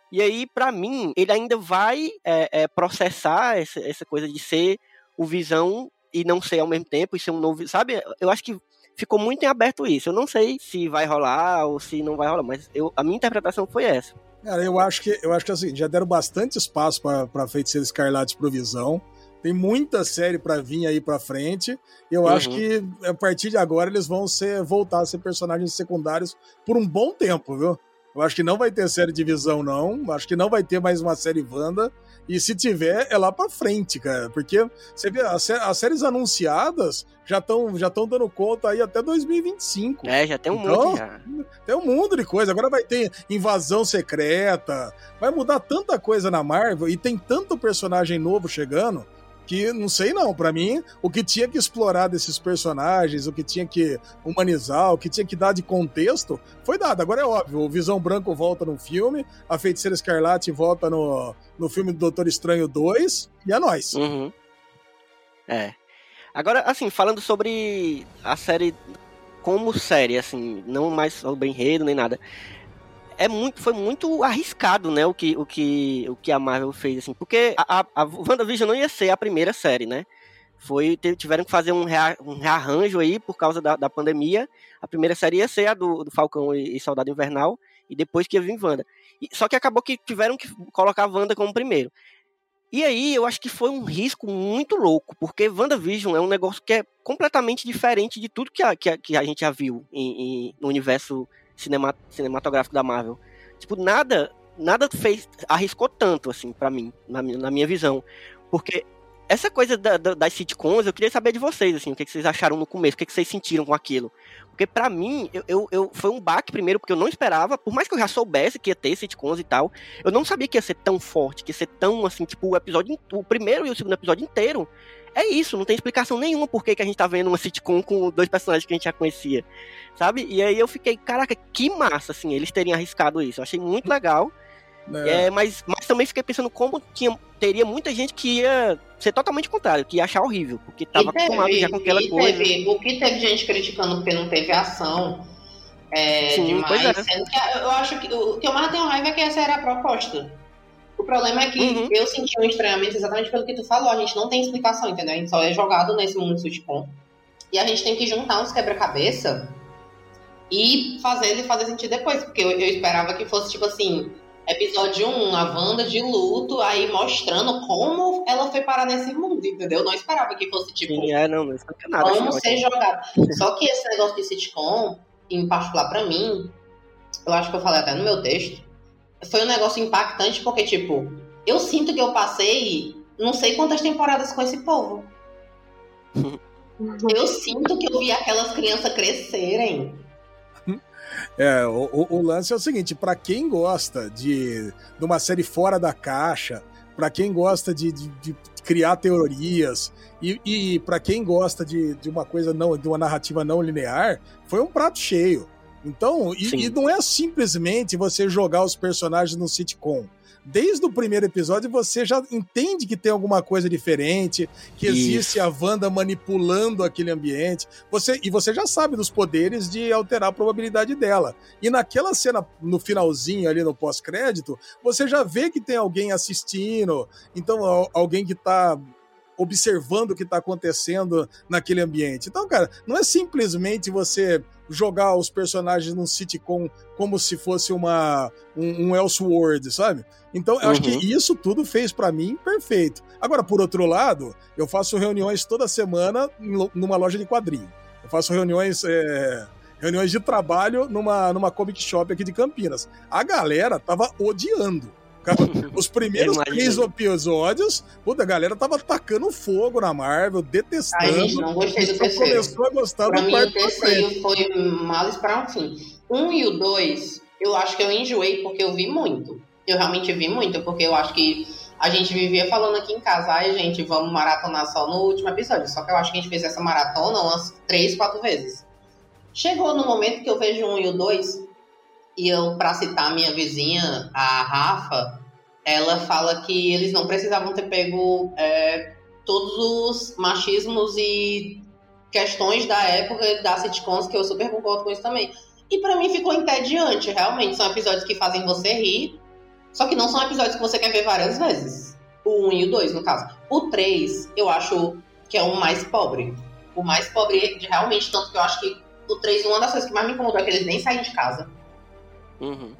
E aí, para mim, ele ainda vai é, é, processar essa, essa coisa de ser o visão e não ser ao mesmo tempo, e ser um novo, sabe? Eu acho que ficou muito em aberto isso. Eu não sei se vai rolar ou se não vai rolar, mas eu, a minha interpretação foi essa. Cara, eu acho que eu acho que assim, já deram bastante espaço para Feiticeiro Escarlate Provisão. Tem muita série para vir aí para frente. Eu uhum. acho que a partir de agora eles vão ser voltar a ser personagens secundários por um bom tempo, viu? Eu acho que não vai ter série de visão, não. Acho que não vai ter mais uma série Wanda. E se tiver, é lá pra frente, cara. Porque você vê, as, as séries anunciadas já estão já dando conta aí até 2025. É, já tem um Então, monte já. Tem um mundo de coisa. Agora vai ter invasão secreta. Vai mudar tanta coisa na Marvel e tem tanto personagem novo chegando que não sei não. Pra mim, o que tinha que explorar desses personagens, o que tinha que humanizar, o que tinha que dar de contexto, foi dado. Agora é óbvio, o Visão Branco volta no filme, a Feiticeira Escarlate volta no, no filme do Doutor Estranho 2 e é nóis. Uhum. É. Agora, assim, falando sobre a série como série, assim, não mais sobre enredo nem nada. É muito, foi muito arriscado, né, o que, o que, o que a Marvel fez, assim, porque a, a, WandaVision não ia ser a primeira série, né? Foi, tiveram que fazer um, rea, um rearranjo aí por causa da, da pandemia. A primeira série ia ser a do, do Falcão e, e Soldado Invernal, e depois que ia vir Wanda. E- só que acabou que tiveram que colocar a Wanda como primeiro. E aí, eu acho que foi um risco muito louco, porque WandaVision é um negócio que é completamente diferente de tudo que a, que a, que a gente já viu em, em- no universo cinema, cinematográfico da Marvel. Tipo, nada nada fez arriscou tanto, assim, pra mim, na, minha- na minha visão. Porque essa coisa da- da- das sitcoms, eu queria saber de vocês, assim, o que, que vocês acharam no começo, o que, que vocês sentiram com aquilo. Porque pra mim, eu, eu, eu- foi um baque primeiro, porque eu não esperava, por mais que eu já soubesse que ia ter sitcoms e tal, eu não sabia que ia ser tão forte, que ia ser tão, assim, tipo, o episódio, o primeiro e o segundo episódio inteiro. É isso, não tem explicação nenhuma por que, que a gente tá vendo uma sitcom com dois personagens que a gente já conhecia, sabe? E aí eu fiquei, caraca, que massa, assim, eles terem arriscado isso. Eu achei muito legal. né? É, mas, mas também fiquei pensando como tinha, teria muita gente que ia ser totalmente contrário, que ia achar horrível, porque tava teve- acostumado já com aquela coisa. teve- o que teve gente criticando porque não teve ação é, Sim, demais. pois é. Sendo que eu acho que o que eu mais tenho raiva é que essa era a proposta. O problema é que Uhum. eu senti um estranhamento exatamente pelo que tu falou. A gente não tem explicação, entendeu? A gente só é jogado nesse mundo sitcom. E a gente tem que juntar uns quebra-cabeça e fazer ele fazer sentido depois. Porque eu, eu esperava que fosse tipo assim: episódio 1, a Wanda de luto, aí mostrando como ela foi parar nesse mundo, entendeu? Eu não esperava que fosse tipo. Sim, é, não, não explica nada. Como ser jogado. Só que esse negócio de sitcom, em particular pra mim, eu acho que eu falei até no meu texto, foi um negócio impactante porque, tipo, eu sinto que eu passei não sei quantas temporadas com esse povo. Eu sinto que eu vi aquelas crianças crescerem. É, o, o- o lance é o seguinte: pra quem gosta de, de uma série fora da caixa, pra quem gosta de, de- de criar teorias e, e para quem gosta de, de uma coisa não, de uma narrativa não linear, foi um prato cheio. Então, e, e não é simplesmente você jogar os personagens no sitcom. Desde o primeiro episódio você já entende que tem alguma coisa diferente, que existe Isso. a Wanda manipulando aquele ambiente. Você, e você já sabe dos poderes de alterar a probabilidade dela. E naquela cena, no finalzinho ali no pós-crédito, você já vê que tem alguém assistindo, então al- alguém que tá observando o que tá acontecendo naquele ambiente. Então, cara, não é simplesmente você jogar os personagens num sitcom como se fosse uma um, um Elseworld, sabe? Então, eu acho Uhum. que isso tudo fez pra mim perfeito. Agora, por outro lado, eu faço reuniões toda semana numa loja de quadrinho. Eu faço reuniões é, reuniões de trabalho numa, numa comic shop aqui de Campinas. A galera tava odiando. Os primeiros três episódios, puta, a galera tava tacando fogo na Marvel, detestando. Ai, gente, não gostei do Só terceiro. começou a gostar Pra do mim, o terceiro foi males para um fim. Um e o dois, eu acho que eu enjoei porque eu vi muito. Eu realmente vi muito, porque eu acho que a gente vivia falando aqui em casa, ai, gente, vamos maratonar só no último episódio. Só que eu acho que a gente fez essa maratona umas três, quatro vezes. Chegou no momento que eu vejo um e o dois, e eu, pra citar a minha vizinha, a Rafa, ela fala que eles não precisavam ter pego é, todos os machismos e questões da época das sitcoms, que eu super concordo com isso também. E pra mim ficou entediante, realmente. São episódios que fazem você rir, só que não são episódios que você quer ver várias vezes. O 1 e o 2, no caso. O 3, eu acho que é o mais pobre. O mais pobre, realmente, tanto que eu acho que o 3, uma das coisas que mais me incomodou é que eles nem saem de casa. Uhum.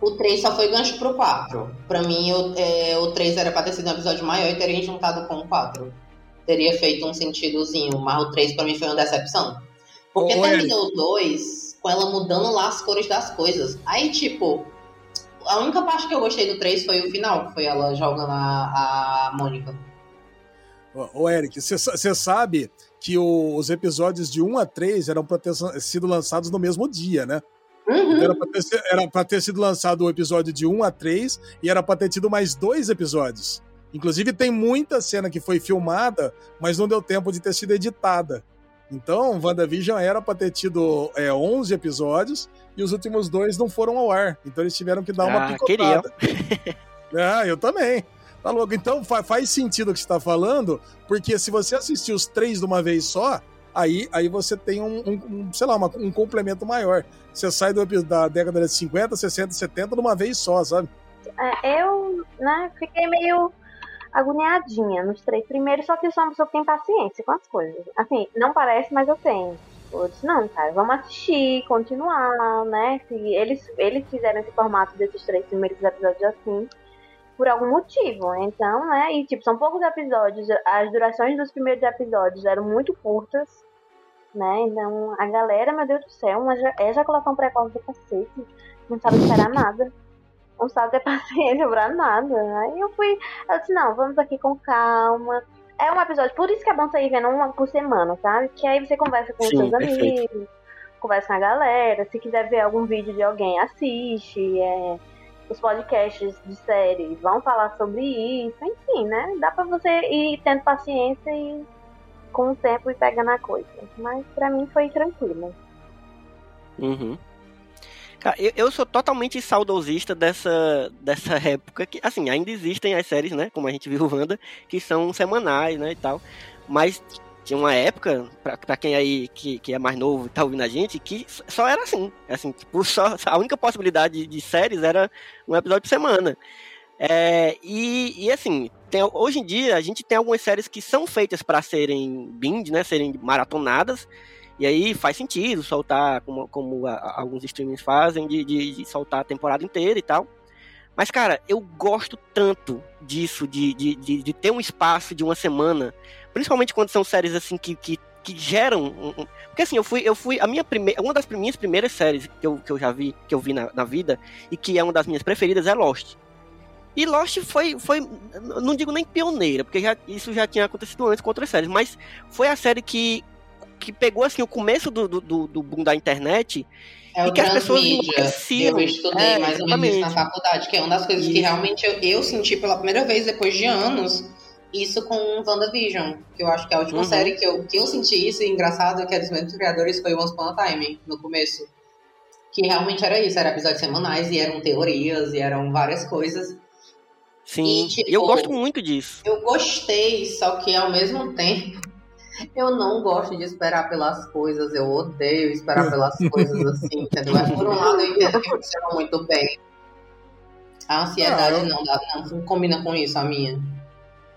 O 3 só foi gancho pro 4. Pra mim, o, é, o 3 era pra ter sido um episódio maior e teria juntado com o 4. Teria feito um sentidozinho, mas o 3 pra mim foi uma decepção. Porque Ô, terminou o 2 com ela mudando lá as cores das coisas. Aí, tipo, a única parte que eu gostei do 3 foi o final, que foi ela jogando a, a Mônica. Ô, Eric, você sabe que o, os episódios de 1 a 3 eram para ter sido lançados no mesmo dia, né? Uhum. Era pra, ter, era pra ter sido lançado o episódio de 1 a 3 e era pra ter tido mais dois episódios. Inclusive, tem muita cena que foi filmada, mas não deu tempo de ter sido editada. Então, WandaVision era pra ter tido é, 11 episódios e os últimos dois não foram ao ar. Então, eles tiveram que dar uma Ah, picotada. ah, eu também. Tá louco? Então, fa- faz sentido o que você tá falando, porque se você assistir os três de uma vez só, aí, aí você tem um, um- um, sei lá, uma- um complemento maior. Você sai do, da década de 50, 60, 70 de uma vez só, sabe? É, eu, né, fiquei meio agoniadinha nos três primeiros, só que eu sou uma pessoa que tem paciência com as coisas. Assim, não parece, mas eu tenho. Eu disse, não, cara, vamos assistir, continuar, né? Se eles, eles fizeram esse formato desses três primeiros episódios assim, por algum motivo. Então, né? E tipo, são poucos episódios, as durações dos primeiros episódios eram muito curtas, né? Então, a galera, meu Deus do céu, uma eja- ejaculação precoce do cacete, não sabe esperar nada não sabe ter paciência pra nada. Aí eu fui, eu disse, não, vamos aqui com calma. É um episódio, por isso que é bom você ir vendo uma por semana, sabe? Que aí você conversa com os Sim, seus perfeito. amigos, conversa com a galera. Se quiser ver algum vídeo de alguém, assiste. é, os podcasts de séries vão falar sobre isso, enfim, né? Dá pra você ir tendo paciência e com o tempo e pegando a coisa. Mas pra mim foi tranquilo. Uhum. Eu, eu sou totalmente saudosista dessa, dessa época que, assim, ainda existem as séries, né? Como a gente viu Wanda, que são semanais, né? E tal. Mas tinha uma época, pra, pra quem aí que, que é mais novo e tá ouvindo a gente, que só era assim. Assim, tipo, só, a única possibilidade de séries era um episódio por semana. É, e, e assim, tem- hoje em dia a gente tem algumas séries que são feitas para serem binge, né? Serem maratonadas. E aí faz sentido soltar, como, como a- alguns streamings fazem, de, de, de soltar a temporada inteira e tal. Mas, cara, eu gosto tanto disso, de, de, de, de ter um espaço de uma semana, principalmente quando são séries assim que, que, que geram. um- um- Porque assim, eu fui, eu fui. A minha primeira. Uma das minhas primeiras séries que eu, que eu já vi, que eu vi na, na vida, e que é uma das minhas preferidas, é Lost. E Lost foi, foi, não digo nem pioneira, porque já, isso já tinha acontecido antes com outras séries, mas foi a série que, que pegou assim o começo do, do, do do boom da internet É E que as pessoas enlouqueciam. Eu estudei É, mais ou menos na faculdade, que é uma das coisas que Isso. realmente eu, eu senti pela primeira vez depois de anos. Isso com WandaVision, que eu acho que é a última Uhum. série que eu, que eu senti isso, e engraçado é que é dos mesmos criadores foi Once Upon a Time, no começo. Que realmente era isso, eram episódios semanais, e eram teorias, e eram várias coisas. Sim, E, tipo, eu gosto muito disso. Eu gostei, só que ao mesmo tempo eu não gosto de esperar pelas coisas. Eu odeio esperar pelas coisas assim, entendeu? Mas por um lado eu entendo que funciona muito bem. A ansiedade eu- não, dá, não combina com isso, a minha.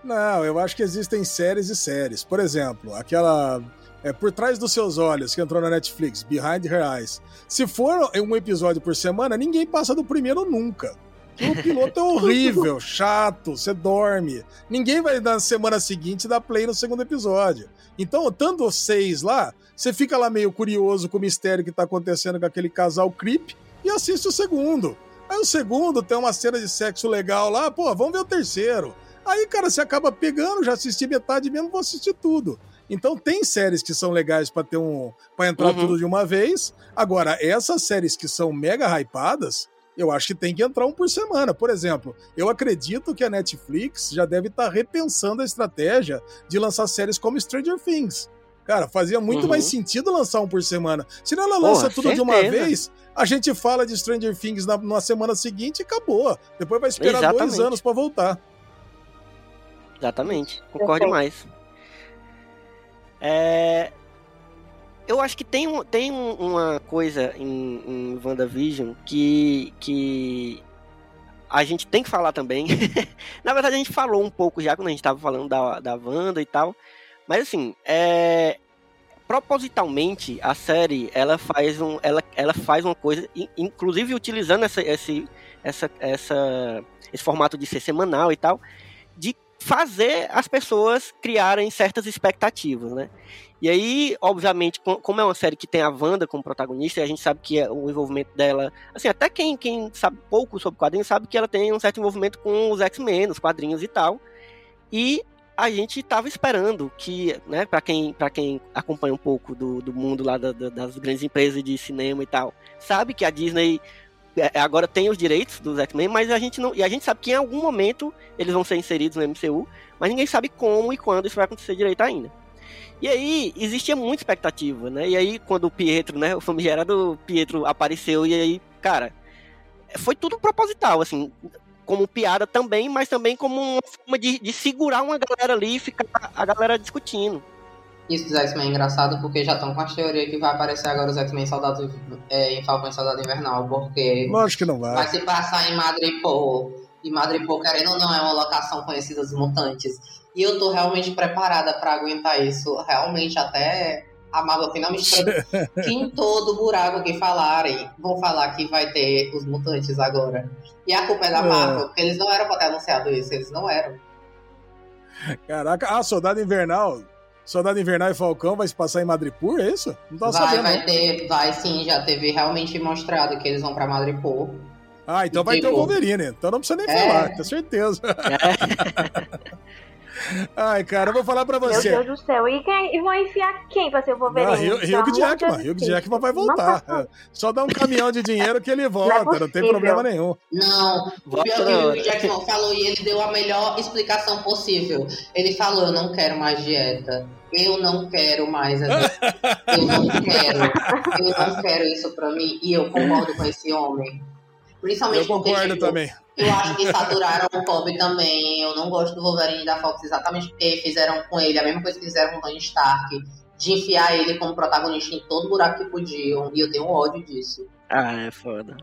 Não, eu acho que existem séries e séries. Por exemplo, aquela. É, Por Trás dos Seus Olhos, que entrou na Netflix, Behind Her Eyes. Se for um episódio por semana, ninguém passa do primeiro nunca. O piloto é horrível, chato, você dorme. Ninguém vai na semana seguinte dar play no segundo episódio. Então, tanto os seis lá, você fica lá meio curioso com o mistério que tá acontecendo com aquele casal creep e assiste o segundo. Aí o segundo tem uma cena de sexo legal lá, pô, vamos ver o terceiro. Aí, cara, você acaba pegando, já assisti metade mesmo, vou assistir tudo. Então tem séries que são legais pra ter um, para entrar Uhum. tudo de uma vez. Agora, essas séries que são mega hypadas, eu acho que tem que entrar um por semana. Por exemplo, eu acredito que a Netflix já deve estar repensando a estratégia de lançar séries como Stranger Things. Cara, fazia muito Uhum. mais sentido lançar um por semana. Se não ela lança Porra, tudo de uma certeza. vez, a gente fala de Stranger Things na, na semana seguinte e acabou. Depois vai esperar dois Exatamente. anos pra voltar. Exatamente, concordo demais. É, eu acho que tem, um- tem um- uma coisa em, em WandaVision que, que a gente tem que falar também. Na verdade, a gente falou um pouco já quando a gente estava falando da, da Wanda e tal. Mas assim, é, propositalmente a série ela faz, um, ela, ela faz uma coisa, in- inclusive utilizando essa, esse, essa, essa, esse formato de ser semanal e tal, de fazer as pessoas criarem certas expectativas, né? E aí, obviamente, como é uma série que tem a Wanda como protagonista, e a gente sabe que é o envolvimento dela. Assim, até quem, quem sabe pouco sobre quadrinhos sabe que ela tem um certo envolvimento com os X-Men, os quadrinhos e tal. E a gente estava esperando que, né, para quem, quem acompanha um pouco do, do mundo lá da, da, das grandes empresas de cinema e tal, sabe que a Disney é, é, agora tem os direitos dos X-Men, mas a gente não. E a gente sabe que em algum momento eles vão ser inseridos no MCU, mas ninguém sabe como e quando isso vai acontecer direito ainda. E aí, existia muita expectativa, né? E aí, quando o Pietro, né, o famigerado Pietro apareceu, e aí, cara, foi tudo proposital, assim, como piada também, mas também como uma forma de, de segurar uma galera ali e ficar a galera discutindo. Isso dos X-Men é engraçado porque já estão com as teorias que vai aparecer agora os X-Men Soldado é, em Falcão e Soldado Invernal, porque. Lógico que não vai. Vai se passar em Madripoor. E Madripoor, querendo ou não, é uma locação conhecida dos mutantes. E eu tô realmente preparada para aguentar isso. Realmente, até a Marvel finalmente. que em todo buraco que falarem, vão falar que vai ter os mutantes agora. E a culpa é da é. Marvel, porque eles não eram pra ter anunciado isso, eles não eram. Caraca, ah, Soldado Invernal Soldado Invernal e Falcão vai se passar em Madripoor, é isso? Não tava vai, sabendo. Vai ter, vai sim, já teve realmente mostrado que eles vão pra Madripoor. Ah, então e vai tipo... ter o Wolverine, então não precisa nem é. falar, tenho certeza. É. Ai, cara, eu vou falar pra você. Meu Deus do céu. E, quem, e vão enfiar quem pra ser o Wolverine? Ah, Hugh Jackman. Hugh Jackman vai voltar. É. Só dá um caminhão de dinheiro que ele volta, não, é não tem problema nenhum. Não, o pior que o Hugh Jackman falou e ele deu a melhor explicação possível. Ele falou, eu não quero mais dieta. Eu não quero mais Eu não quero. Eu não quero isso pra mim. E eu concordo com esse homem. Principalmente eu concordo porque, tipo, também. Eu acho que saturaram o Kobe também. Eu não gosto do Wolverine da Fox exatamente porque fizeram com ele a mesma coisa que fizeram com o Tony Stark. De enfiar ele como protagonista em todo buraco que podiam. E eu tenho ódio disso. Ah, é foda.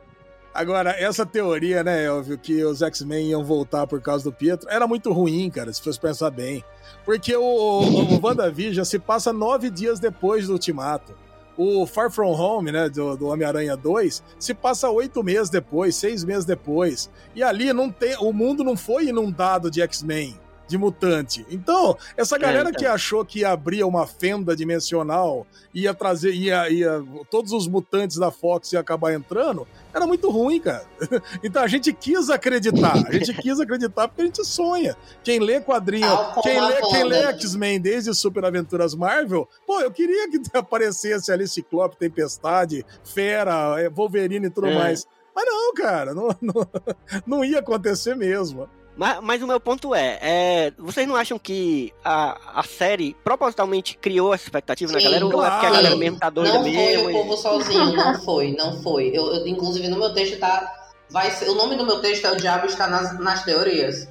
Agora, essa teoria, né, Elvio, que os X-Men iam voltar por causa do Pietro, era muito ruim, cara, se fosse pensar bem. Porque o, o, o WandaVision se passa nove dias depois do Ultimato. O Far From Home, né, do, do Homem-Aranha 2, se passa oito meses depois, seis meses depois. E ali não tem, o mundo não foi inundado de X-Men de mutante. Então, essa galera é, então. que achou que abria uma fenda dimensional, ia trazer, ia, ia, todos os mutantes da Fox ia acabar entrando, era muito ruim, cara. Então a gente quis acreditar, a gente quis acreditar porque a gente sonha. Quem lê quadrinho, quem lê, quem lê X-Men desde Super Aventuras Marvel, pô, eu queria que aparecesse ali Ciclope, Tempestade, Fera, é, Wolverine e tudo é. mais. Mas não, cara, não, não, não ia acontecer mesmo. Mas, mas, o meu ponto é, é, vocês não acham que a, a série propositalmente criou essa expectativa Sim, na galera? Claro. Ou é porque a galera mesmo tá doida não mesmo? Não foi o povo sozinho, não foi, não foi. Eu, eu, inclusive no meu texto tá, vai ser, o nome do meu texto é O Diabo Está nas, nas Teorias.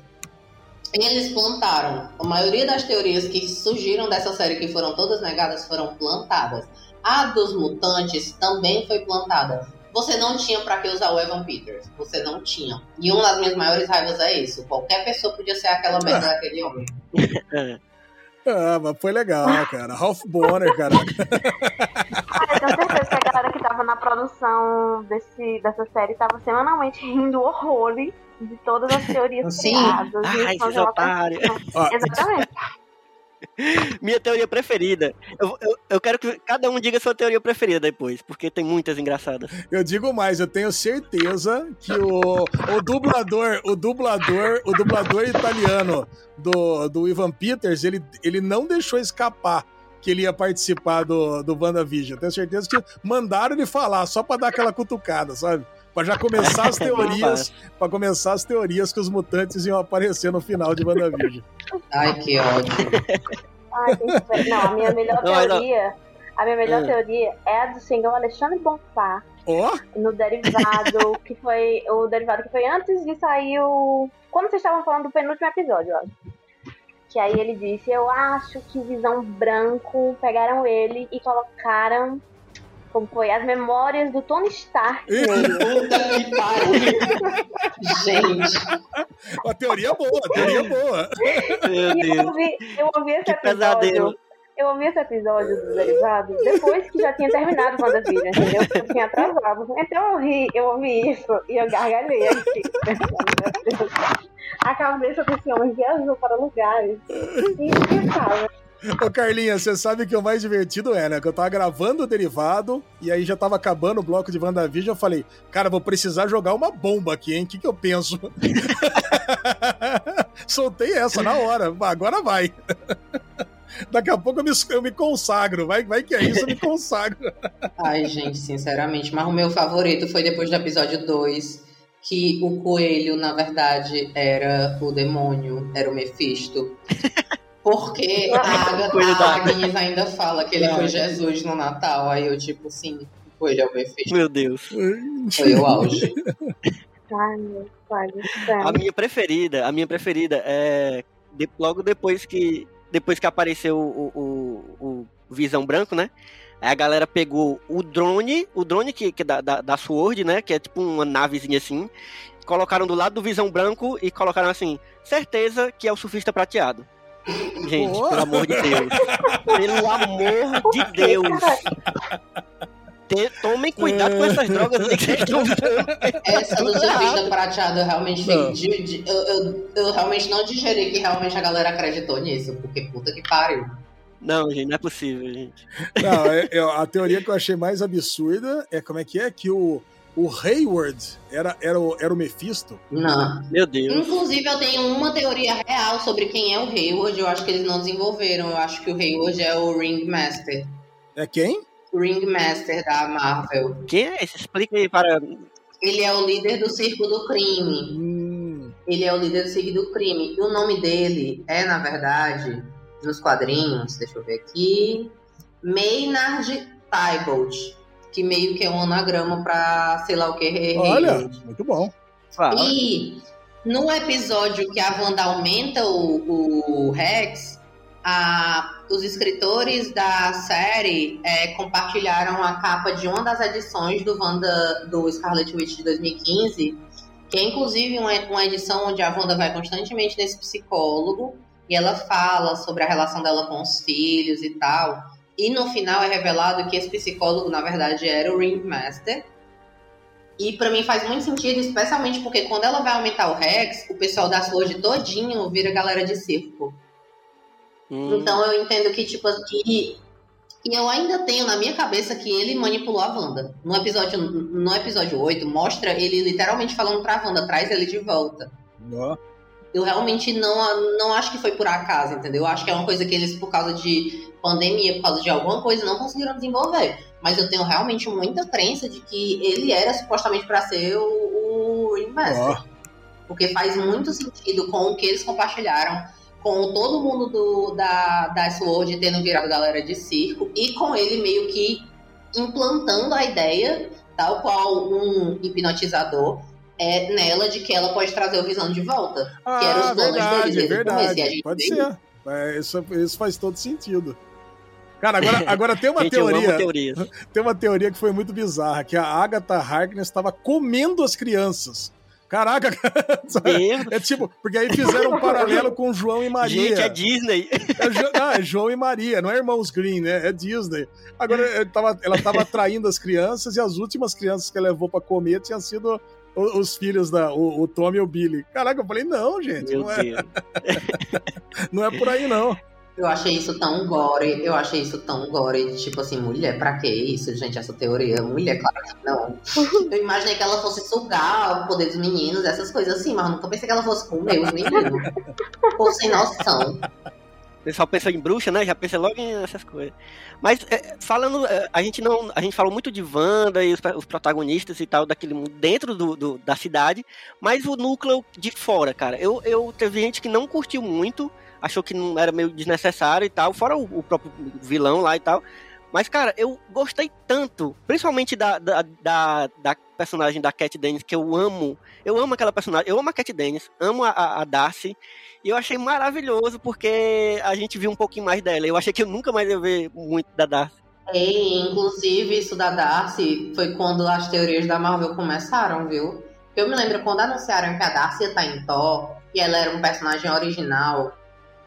Eles plantaram. A maioria das teorias que surgiram dessa série, que foram todas negadas, foram plantadas. A dos mutantes também foi plantada você não tinha para que usar o Evan Peters. Você não tinha. E uma das minhas maiores raivas é isso. Qualquer pessoa podia ser aquela merda ah. daquele homem. Ah, mas foi legal, cara. Ralph Bonner, caraca. Ah, eu tenho certeza que a galera que tava na produção desse, dessa série tava semanalmente rindo horrores de todas as teorias Sim. criadas. Ai, esses otários. Exatamente. Minha teoria preferida. Eu, eu, eu, quero que cada um diga sua teoria preferida depois, porque tem muitas engraçadas. Eu digo mais, eu tenho certeza que o, o dublador, o dublador, o dublador italiano do, do Ivan Peters, ele, ele não deixou escapar que ele ia participar do, do WandaVision. Tenho certeza que mandaram ele falar só pra dar aquela cutucada, sabe? Para já começar as teorias, para começar as teorias que os mutantes iam aparecer no final de WandaVision. Ai, que ódio. Ai, não, a minha melhor não, teoria, não. a minha melhor é. teoria é a do senhor Alexandre Bonfá. Oh? No derivado que foi o derivado que foi antes de sair o quando vocês estavam falando do penúltimo episódio, ó. Que aí ele disse: Eu acho que Visão Branco pegaram ele e colocaram como foi as memórias do Tony Stark. Puta que pariu. Gente. A teoria é boa, a teoria é boa. e eu ouvi, eu ouvi esse que episódio. Pesadelo. Eu ouvi esse episódio do Derivado depois que já tinha terminado o WandaVision, entendeu? Eu tinha atrasado. Então eu ri, eu ouvi isso e eu gargalhei aqui. A cabeça desse homem viajou para lugares inexplicáveis. Ô Carlinha, você sabe que o mais divertido é, né? Que eu tava gravando o derivado e aí já tava acabando o bloco de WandaVision. Eu falei, cara, vou precisar jogar uma bomba aqui, hein? O que, que eu penso? Soltei essa na hora. Agora vai. Daqui a pouco eu me, eu me consagro. Vai, vai que é isso, eu me consagro. Ai, gente, sinceramente. Mas o meu favorito foi depois do episódio 2. Que o coelho, na verdade, era o demônio, era o Mephisto. Porque a, Agatha, a Agnes ainda fala que ele foi Jesus no Natal. Aí eu, tipo, sim, o coelho é o Mephisto. Meu Deus. Foi o auge. Ai, meu pai do A minha preferida, a minha preferida é de- logo depois que depois que apareceu o, o, o Visão Branco, né? Aí a galera pegou o drone, o drone que, que é da, da, da Sword, né? Que é tipo uma navezinha assim. Colocaram do lado do Visão Branco e colocaram assim: certeza que é o surfista prateado. Gente, Boa. pelo amor de Deus. Pelo amor de Deus. Te- tomem cuidado com essas drogas aí que estão. Essa do surfista prateado eu realmente fiquei. eu, eu, eu realmente não digeri que realmente a galera acreditou nisso, porque puta que pariu. Não, gente, não é possível, gente. Não, é- é- a teoria que eu achei mais absurda é como é que é que o, o Hayward era, era, o, era o Mephisto. Não. Meu Deus. Inclusive, eu tenho uma teoria real sobre quem é o Hayward. Eu acho que eles não desenvolveram. Eu acho que o Hayward é o Ringmaster. É quem? O Ringmaster da Marvel. Quem é esse? Explica aí para. Ele é o líder do Circo do Crime. Hum, Ele é o líder do Circo do Crime. E o nome dele é, na verdade, nos quadrinhos, deixa eu ver aqui, Maynard Tybalt. Que meio que é um anagrama pra sei lá o que. olha, muito bom. Fala. E no episódio que a Wanda aumenta o, o Rex, a- os escritores da série é, compartilharam a capa de uma das edições do Wanda do Scarlet Witch de 2015, que é inclusive uma, uma edição onde a Wanda vai constantemente nesse psicólogo e ela fala sobre a relação dela com os filhos e tal. E no final é revelado que esse psicólogo, na verdade, era o Ringmaster. E pra mim faz muito sentido, especialmente porque quando ela vai aumentar o Rex, o pessoal da Sword todinho vira galera de circo. Hum, Então eu entendo que, tipo, que. E eu ainda tenho na minha cabeça que ele manipulou a Wanda. No episódio, no episódio 8, mostra ele literalmente falando pra Wanda, traz ele de volta. Ó, Eu realmente não, não acho que foi por acaso, entendeu? Eu acho que é uma coisa que eles, por causa de pandemia, por causa de alguma coisa, não conseguiram desenvolver. Mas eu tenho realmente muita crença de que ele era supostamente pra ser o, o Ringmaster. ó. Porque faz muito sentido com o que eles compartilharam, com todo mundo do, da, da Sword tendo virado galera de circo, e com ele meio que implantando a ideia, tal qual um hipnotizador, é nela de que ela pode trazer o Visão de volta. que eram os Ah, planos verdade, deles começo, verdade. gente Pode vê ser. É, isso, isso faz todo sentido. Cara, agora, agora tem uma gente, teoria. Tem uma teoria que foi muito bizarra, que a Agatha Harkness estava comendo as crianças. Caraca, é tipo, porque aí fizeram um paralelo com João e Maria. Gente, é Disney. É, Jo- ah, é João e Maria, não é Irmãos Green, né? É Disney. Agora, ele tava- ela estava atraindo as crianças e as últimas crianças que ela levou para comer tinham sido o- os filhos da o, o Tom e o Billy. Caraca, eu falei, não, gente, Meu não é, não é por aí, não. Eu achei isso tão gore, eu achei isso tão gore, tipo assim, mulher, pra que isso, gente, essa teoria? Mulher, claro que não. Eu imaginei que ela fosse sugar o poder dos meninos, essas coisas assim, mas eu nunca pensei que ela fosse comer os meninos. Pô, sem noção. O pessoal pensa em bruxa, né? Já pensa logo em essas coisas. Mas é, falando, é, a gente não, a gente falou muito de Wanda e os, os protagonistas e tal daquele mundo dentro do, do- da cidade, mas o núcleo de fora, cara. Eu, eu teve gente que não curtiu muito, achou que não era meio desnecessário e tal, fora o, o próprio vilão lá e tal. Mas, cara, eu gostei tanto, principalmente da, da, da, da personagem da Cat Dennis, que eu amo. Eu amo aquela personagem, eu amo a Cat Dennis, amo a, a, Darcy. E eu achei maravilhoso porque a gente viu um pouquinho mais dela. Eu achei que eu nunca mais ia ver muito da Darcy. E, inclusive, isso da Darcy foi quando as teorias da Marvel começaram, viu? Eu me lembro quando anunciaram que a Darcy ia estar em Thor e ela era um personagem original,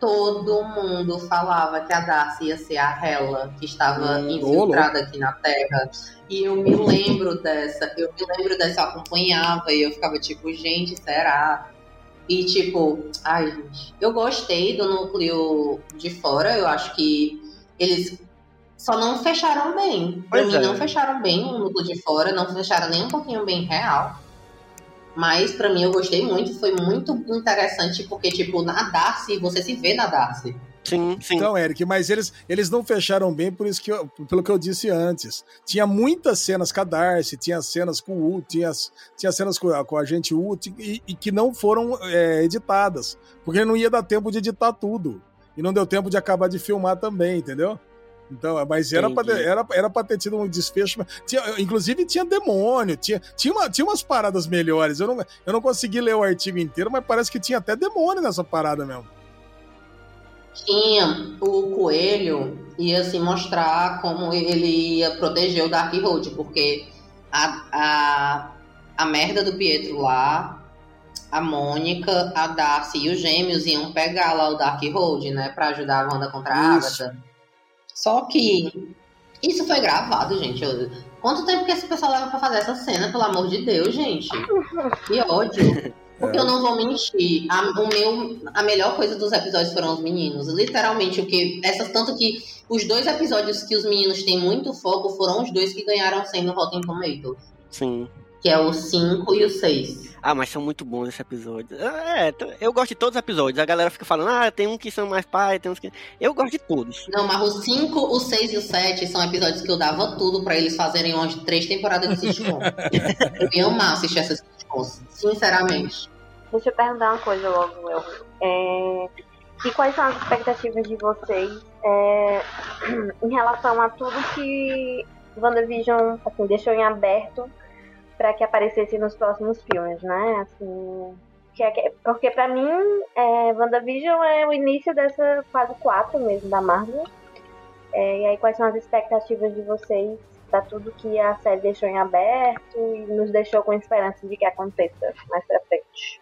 todo mundo falava que a Darcy ia ser a Hela, que estava Hum, infiltrada aqui na Terra. E eu me lembro dessa, eu me lembro dessa, eu acompanhava e eu ficava tipo, gente, será? E tipo, ai, gente, eu gostei do núcleo de fora, eu acho que eles só não fecharam bem. Pra Pois mim, é. não fecharam bem o núcleo de fora, não fecharam nem um pouquinho bem real. Mas pra mim eu gostei muito, foi muito interessante, porque, tipo, na Darcy, você se vê na Darcy. Sim, sim. Então, Eric, mas eles, eles não fecharam bem por isso que eu- pelo que eu disse antes. Tinha muitas cenas com a Darcy, tinha cenas com o U, tinha, tinha cenas com, a- com a gente U e, e que não foram é, editadas. Porque não ia dar tempo de editar tudo. E não deu tempo de acabar de filmar também, entendeu? Então, mas era pra, Entendi. ter- era, era pra ter tido um desfecho. Tinha, inclusive tinha demônio, tinha, tinha, uma, tinha umas paradas melhores. Eu não, eu não consegui ler o artigo inteiro, mas parece que tinha até demônio nessa parada mesmo. Tinha o coelho ia se mostrar como ele ia proteger o Dark Road, porque a, a, a merda do Pietro lá, a Mônica, a Darcy e os gêmeos iam pegar lá o Dark Road, né, pra ajudar a Wanda contra a Isso. Agatha. Só que isso foi gravado, gente. Eu- Quanto tempo que esse pessoal leva pra fazer essa cena, pelo amor de Deus, gente? Que ódio. Porque eu não vou mentir, a, o meu, a melhor coisa dos episódios foram os meninos. Literalmente, o que. Essas, tanto que os dois episódios que os meninos têm muito foco foram os dois que ganharam 100 no Rotten Tomatoes. Sim. Que é o 5 e o 6. Ah, mas são muito bons esses episódios. É, t- eu gosto de todos os episódios. A galera fica falando, ah, tem um que são mais pai, tem uns que. Eu gosto de todos. Não, mas o 5, o 6 e o 7 são episódios que eu dava tudo pra eles fazerem umas três temporadas de sitcom. eu ia amar assistir essas sitcoms, sinceramente. Deixa eu perguntar uma coisa logo, eu. É... E quais são as expectativas de vocês é, em relação a tudo que WandaVision assim, deixou em aberto para que aparecesse nos próximos filmes, né? Assim, é que- porque pra mim, é, WandaVision é o início dessa fase 4 mesmo da Marvel. É, e aí, quais são as expectativas de vocês para tudo que a série deixou em aberto e nos deixou com esperança de que aconteça mais pra frente?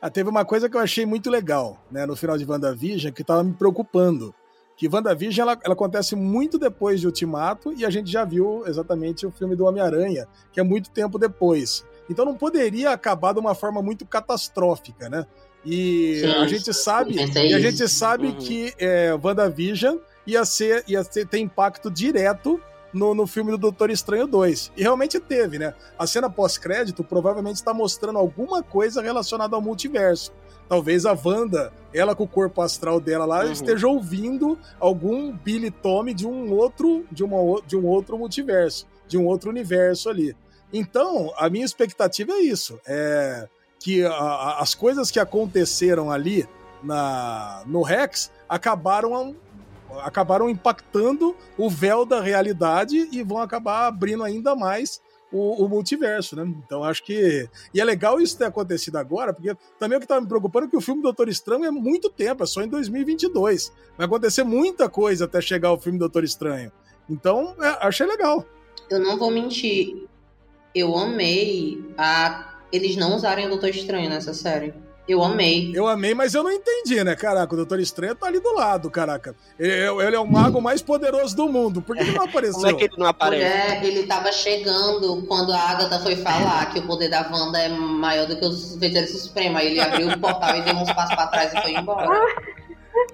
Ah, teve uma coisa que eu achei muito legal, né, no final de WandaVision, que estava me preocupando. Que WandaVision ela, ela acontece muito depois de Ultimato e a gente já viu exatamente o filme do Homem-Aranha, que é muito tempo depois. Então não poderia acabar de uma forma muito catastrófica, né? E Sim, a gente sabe, e a gente sabe Uhum. que é, WandaVision ia ser, ia ser, ter impacto direto no, no filme do Doutor Estranho 2. E realmente teve, né? A cena pós-crédito provavelmente está mostrando alguma coisa relacionada ao multiverso. Talvez a Wanda, ela com o corpo astral dela lá, Uhum. esteja ouvindo algum Billy Tommy de um outro, de, uma, de um outro multiverso, de um outro universo ali. Então, a minha expectativa é isso. É que a- a- as coisas que aconteceram ali na, no Rex acabaram acabaram impactando o véu da realidade e vão acabar abrindo ainda mais o, o multiverso, né? Então acho que. E é legal isso ter acontecido agora, porque também o que estava me preocupando é que o filme Doutor Estranho é muito tempo, é só em 2022. Vai acontecer muita coisa até chegar o filme Doutor Estranho. Então, é, achei legal. Eu não vou mentir. Eu amei a eles não usarem o Doutor Estranho nessa série. Eu amei. Eu amei, mas eu não entendi, né? Caraca, o Doutor Estranho tá ali do lado, caraca. Ele, ele é o mago mais poderoso do mundo. Por que ele não apareceu? Como é que ele não aparece? Mulher, ele tava chegando quando a Agatha foi falar que o poder da Wanda é maior do que os supremos. Aí ele abriu o portal e deu uns passos pra trás e foi embora.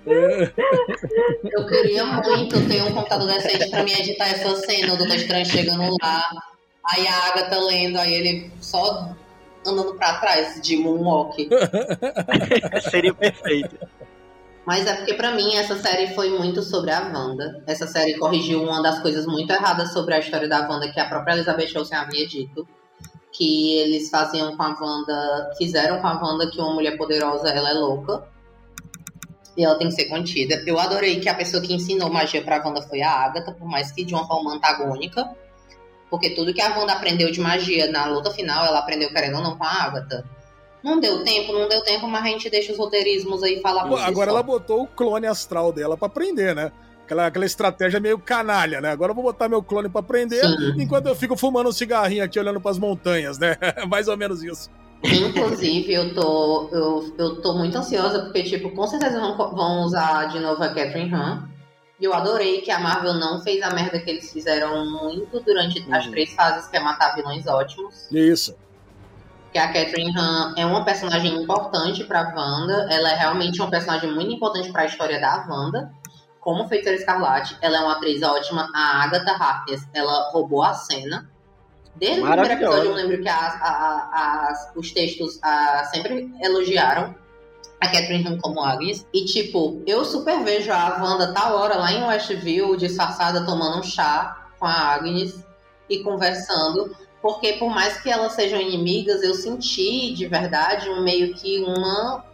Eu queria muito ter um computador decente pra me editar essa cena, o Doutor Estranho chegando lá, aí a Agatha lendo, aí ele só andando pra trás de moonwalk. Seria perfeito. Mas é porque pra mim essa série foi muito sobre a Wanda. Essa série corrigiu uma das coisas muito erradas sobre a história da Wanda que a própria Elizabeth Olsen havia dito. Que eles faziam com a Wanda, fizeram com a Wanda que uma mulher poderosa ela é louca. E ela tem que ser contida. Eu adorei que a pessoa que ensinou magia pra Wanda foi a Agatha, por mais que de uma forma antagônica. Porque tudo que a Wanda aprendeu de magia na luta final, ela aprendeu querendo ou não com a Agatha. Não deu tempo, não deu tempo, mas a gente deixa os roteirismos aí falar Pô, agora só. ela botou o clone astral dela pra aprender, né? Aquela, aquela estratégia meio canalha, né? Agora eu vou botar meu clone pra aprender, Sim. enquanto eu fico fumando um cigarrinho aqui olhando pras montanhas, né? Mais ou menos isso. Inclusive, eu tô, eu, eu tô muito ansiosa, porque, tipo, com certeza vão, vão usar de novo a Catherine Han. Eu adorei que a Marvel não fez a merda que eles fizeram muito durante as Uhum. três fases, que é matar vilões ótimos. Isso. que a Catherine Han é uma personagem importante pra Wanda. Ela é realmente uma personagem muito importante para a história da Wanda. Como Feiticeira Escarlate, ela é uma atriz ótima. A Agatha Harkness, ela roubou a cena. Desde o primeiro episódio, eu lembro que as- a- a- as- os textos ah, sempre elogiaram a Catherine como Agnes. E, tipo, eu super vejo a Wanda tal hora lá em Westview, disfarçada, tomando um chá com a Agnes e conversando. Porque, por mais que elas sejam inimigas, eu senti de verdade um meio que uma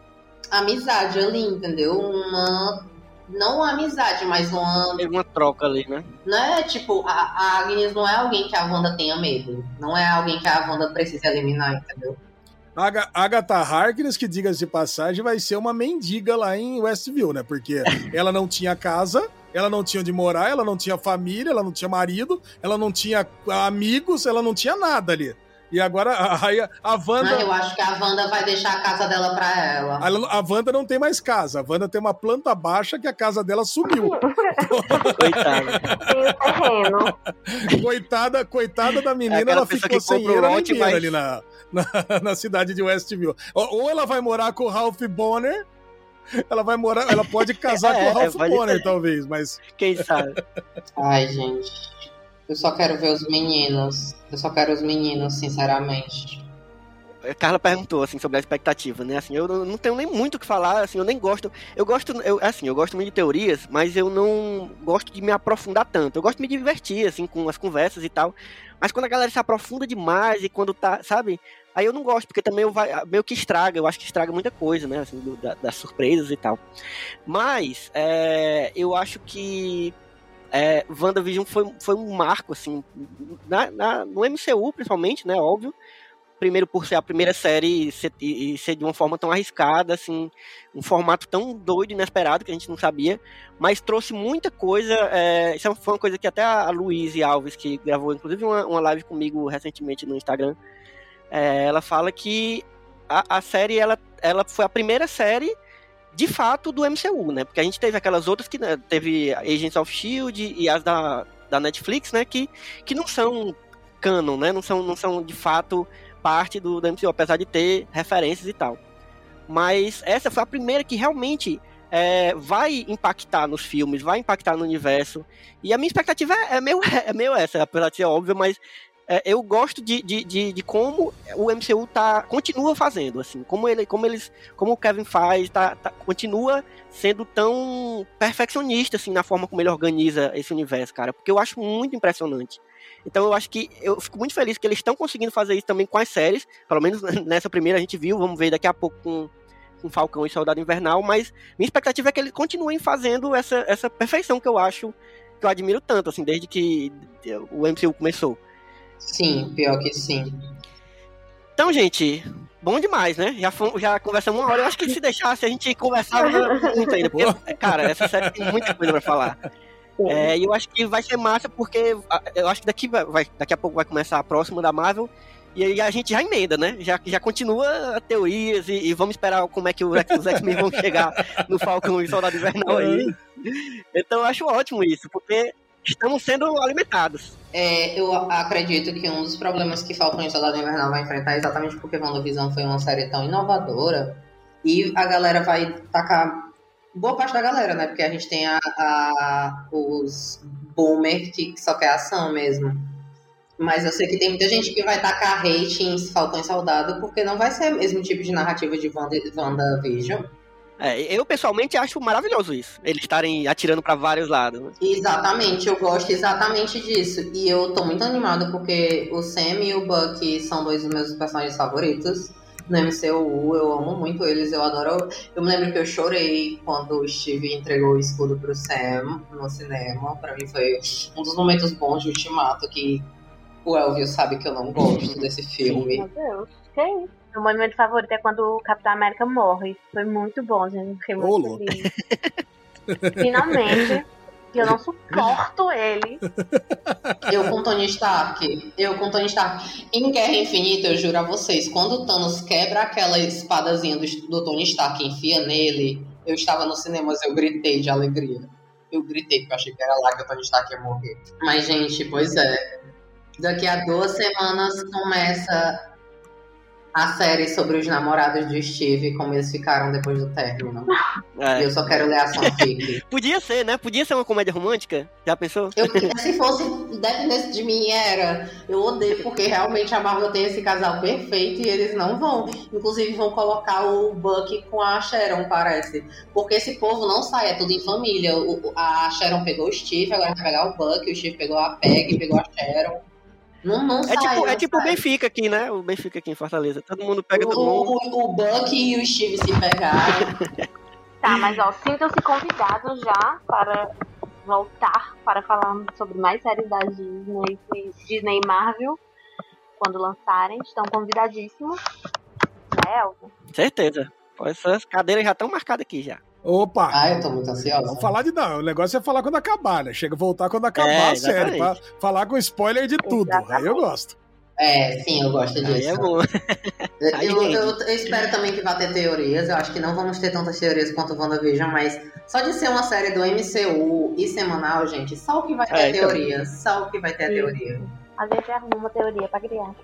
amizade ali, entendeu? Uma. Não uma amizade, mas uma Teve uma troca ali, né? não é tipo, a, a Agnes não é alguém que a Wanda tenha medo. Não é alguém que a Wanda precisa eliminar, entendeu? Aga- Agatha Harkness, que diga-se de passagem, vai ser uma mendiga lá em Westview, né? Porque ela não tinha casa, ela não tinha onde morar, ela não tinha família, ela não tinha marido, ela não tinha amigos, ela não tinha nada ali. E agora a, a, a Wanda. Mas eu acho que a Wanda vai deixar a casa dela pra ela. A, a Wanda não tem mais casa. A Wanda tem uma planta baixa que a casa dela sumiu. Coitada. Tem o terreno. coitada, coitada da É menina, aquela ela ficou sem lote, beira mas- ali na, na, na cidade de Westview. Ou, ou ela vai morar com o Ralph Bonner, ela vai morar, ela pode casar É, com o Ralph pode Bonner, ser. talvez, mas Quem sabe? Ai, gente. Eu só quero ver os meninos. Eu só quero os meninos, sinceramente. A Carla perguntou assim sobre a expectativa, né? Assim, eu não tenho nem muito o que falar, assim, eu nem gosto. Eu gosto, eu, assim, eu gosto muito de teorias, mas eu não gosto de me aprofundar tanto. Eu gosto de me divertir assim com as conversas e tal. Mas quando a galera se aprofunda demais e quando tá, sabe? Aí eu não gosto, porque também eu vai, meio que estraga, eu acho que estraga muita coisa, né? Assim, do- da- das surpresas e tal. Mas é, eu acho que é, WandaVision foi, foi um marco, assim, na, na- no MCU, principalmente, né? Óbvio primeiro por ser a primeira série e ser, e- ser de uma forma tão arriscada, assim, um formato tão doido, inesperado, que a gente não sabia, mas trouxe muita coisa, é, isso foi uma coisa que até a Luíse Alves, que gravou inclusive uma, uma live comigo recentemente no Instagram, é, ela fala que a, a série, ela, ela foi a primeira série de fato do MCU, né, porque a gente teve aquelas outras que, né, teve Agents of S.H.I.E.L.D. e as da, da Netflix, né, que, que não são canon, né, não são, não são de fato parte do, do MCU, apesar de ter referências e tal. Mas essa foi a primeira que realmente é, vai impactar nos filmes, vai impactar no universo. E a minha expectativa é, é, meio, é meio essa, apesar de ser óbvio, mas é, eu gosto de, de, de, de como o MCU tá, continua fazendo, assim, como, ele, como eles, como o Kevin faz, tá, tá- continua sendo tão perfeccionista, assim, na forma como ele organiza esse universo, cara, porque eu acho muito impressionante. Então eu acho que eu fico muito feliz que eles estão conseguindo fazer isso também com as séries. Pelo menos nessa primeira a gente viu, vamos ver daqui a pouco com, com Falcão e Soldado Invernal, mas minha expectativa é que eles continuem fazendo essa, essa perfeição que eu acho, que eu admiro tanto, assim, desde que o MCU começou. Sim, pior que sim. Então, gente, bom demais, né? Já, fomos- já conversamos uma hora. Eu acho que se deixasse, a gente conversava muito ainda. Porque, cara, essa série tem muita coisa pra falar. É, e eu acho que vai ser massa, porque eu acho que daqui, vai, daqui a pouco vai começar a próxima da Marvel. E aí a gente já emenda, né? Já, já continua a teorias e, e vamos esperar como é que os X-Men vão chegar no Falcão e Soldado Invernal aí. Então eu acho ótimo isso, porque estamos sendo alimentados. É, eu acredito que um dos problemas que Falcão e Soldado Invernal vai enfrentar é exatamente porque WandaVision foi uma série tão inovadora e a galera vai tacar boa parte da galera, né? Porque a gente tem a, a- os boomer que só quer ação mesmo. Mas eu sei que tem muita gente que vai tacar hate em Falcão e Soldado porque não vai ser o mesmo tipo de narrativa de Wanda, WandaVision. É, eu pessoalmente acho maravilhoso isso. Eles estarem atirando pra vários lados. né? Exatamente, eu gosto exatamente disso. E eu tô muito animada porque o Sam e o Buck são dois dos meus personagens favoritos no MCU. Eu amo muito eles, eu adoro. Eu me lembro que eu chorei quando o Steve entregou o escudo pro Sam no cinema. Pra mim foi um dos momentos bons de Ultimato que o Elvio sabe que eu não gosto desse filme. Meu Deus, que é isso? Meu momento favorito é quando o Capitão América morre. Foi muito bom, gente. Fiquei muito louco. feliz. Finalmente. Eu não suporto ele. Eu com Tony Stark. Eu com Tony Stark. Em Guerra Infinita, eu juro a vocês, quando o Thanos quebra aquela espadazinha do, do Tony Stark e enfia nele, eu estava no cinema, mas eu gritei de alegria. Eu gritei, porque eu achei que era lá que o Tony Stark ia morrer. Mas, gente, pois é. Daqui a duas semanas começa a série sobre os namorados de Steve, como eles ficaram depois do término. É. E eu só quero ler a fanfic. Podia ser, né? Podia ser uma comédia romântica. Já pensou? Eu, se fosse, dependesse de mim, era. Eu odeio, porque realmente a Marvel tem esse casal perfeito e eles não vão. Inclusive, vão colocar o Buck com a Sharon, parece. Porque esse povo não sai, é tudo em família. O- a Sharon pegou o Steve, agora vai pegar o Buck, o Steve pegou a Peg, pegou a Sharon. Não, não É sai. tipo, não é tipo o. Benfica aqui, né? O Benfica aqui em Fortaleza. Todo mundo pega O, todo mundo. o, o Buck e o Steve se pegaram. Tá, mas ó, sintam-se convidados já para voltar para falar sobre mais séries da Disney, Disney e Marvel quando lançarem. Estão convidadíssimos. Né, Elvio? Certeza. Essas cadeiras já estão marcadas aqui já. Opa! Ai, eu tô muito ansiosa. Vamos falar de não. O negócio é falar quando acabar, né? Chega a voltar quando acabar É, a série. Pra falar com spoiler de tudo. Aí eu gosto. É, sim, eu gosto disso. Aí é bom. Eu, rende. eu- eu espero também que vá ter teorias. Eu acho que não vamos ter tantas teorias quanto o WandaVision, mas só de ser uma série do MCU e semanal, gente, só o que vai ter É, então. teoria. Só o que vai ter a teoria. A gente arruma uma teoria pra criar.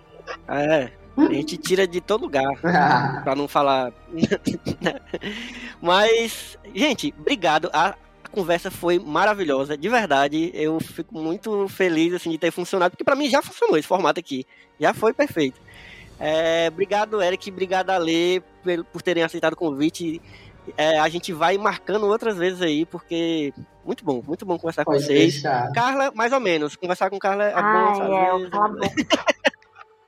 É. A gente tira de todo lugar. Pra não falar. Mas, gente, obrigado. A a conversa foi maravilhosa, de verdade. Eu fico muito feliz assim de ter funcionado, porque pra mim já funcionou esse formato aqui. Já foi perfeito. É, obrigado, Eric. Obrigado, Ale, por, por terem aceitado o convite. É, a gente vai marcando outras vezes aí, porque muito bom, muito bom conversar com Pode vocês. deixar. Carla, mais ou menos. Conversar com Carla é bom. Ai, às é,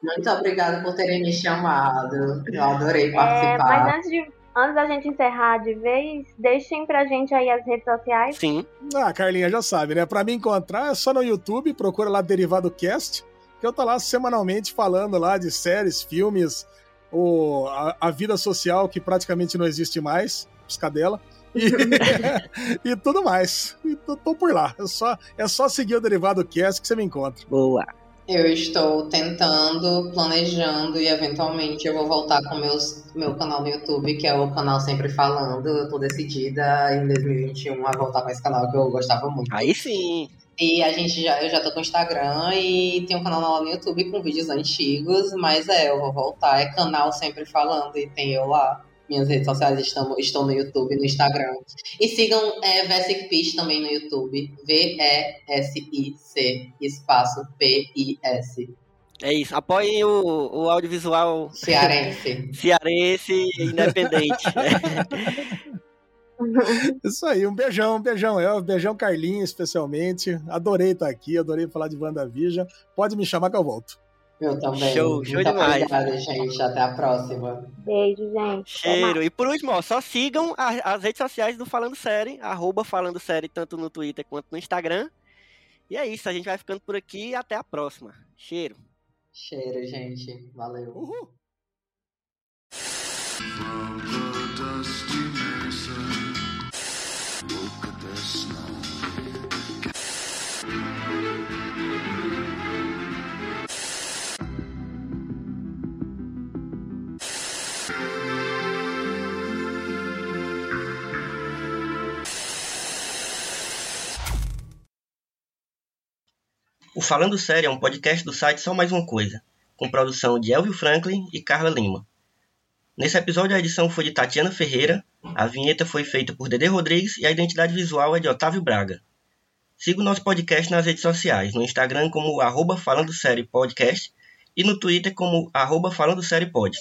Muito obrigada por terem me chamado. Eu adorei É, participar. mas antes, de, antes da gente encerrar de vez, deixem pra gente aí as redes sociais. Sim, Ah, a Carlinha já sabe, né? Pra me encontrar é só no YouTube, procura lá Derivado Cast, que eu tô lá semanalmente falando lá de séries, filmes, o, a, a vida social que praticamente não existe mais, piscadela. E, e tudo mais. E tô, tô por lá. É só, é só seguir o Derivado Cast que você me encontra. boa. Eu estou tentando, planejando e eventualmente eu vou voltar com meus, meu canal no YouTube, que é o canal Sempre Falando. Eu tô decidida em 2021 a voltar com esse canal que eu gostava muito. Aí sim. E a gente já, eu já tô com o Instagram e tem um canal lá no YouTube com vídeos antigos, mas é, eu vou voltar. É canal Sempre Falando e tem eu lá. Minhas redes sociais estão, estão no YouTube e no Instagram. E sigam é, Vesic Pitch também no YouTube. V-E-S-I-C espaço P-I-S. É isso. Apoiem o, o audiovisual Cearense. cearense e independente. Isso aí, um beijão, um beijão, El, beijão Carlinha, especialmente. Adorei estar aqui, adorei falar de WandaVision. Pode me chamar que eu volto. Eu também. Show, show Muito demais. obrigada, gente. Até a próxima. Beijo, gente. Cheiro. E por último, ó, só sigam a- as redes sociais do Falando Série, arroba Falando Série, tanto no Twitter quanto no Instagram. E é isso, a gente vai ficando por aqui e até a próxima. Cheiro. Cheiro, gente. Valeu. Uhul! O Falando Série é um podcast do site Só Mais Uma Coisa, com produção de Elvio Franklin e Carla Lima. Nesse episódio a edição foi de Tatiana Ferreira, a vinheta foi feita por Dede Rodrigues e a identidade visual é de Otávio Braga. Siga o nosso podcast nas redes sociais, no Instagram como arroba Falando Série Podcast e no Twitter como arroba Falando Série Pod.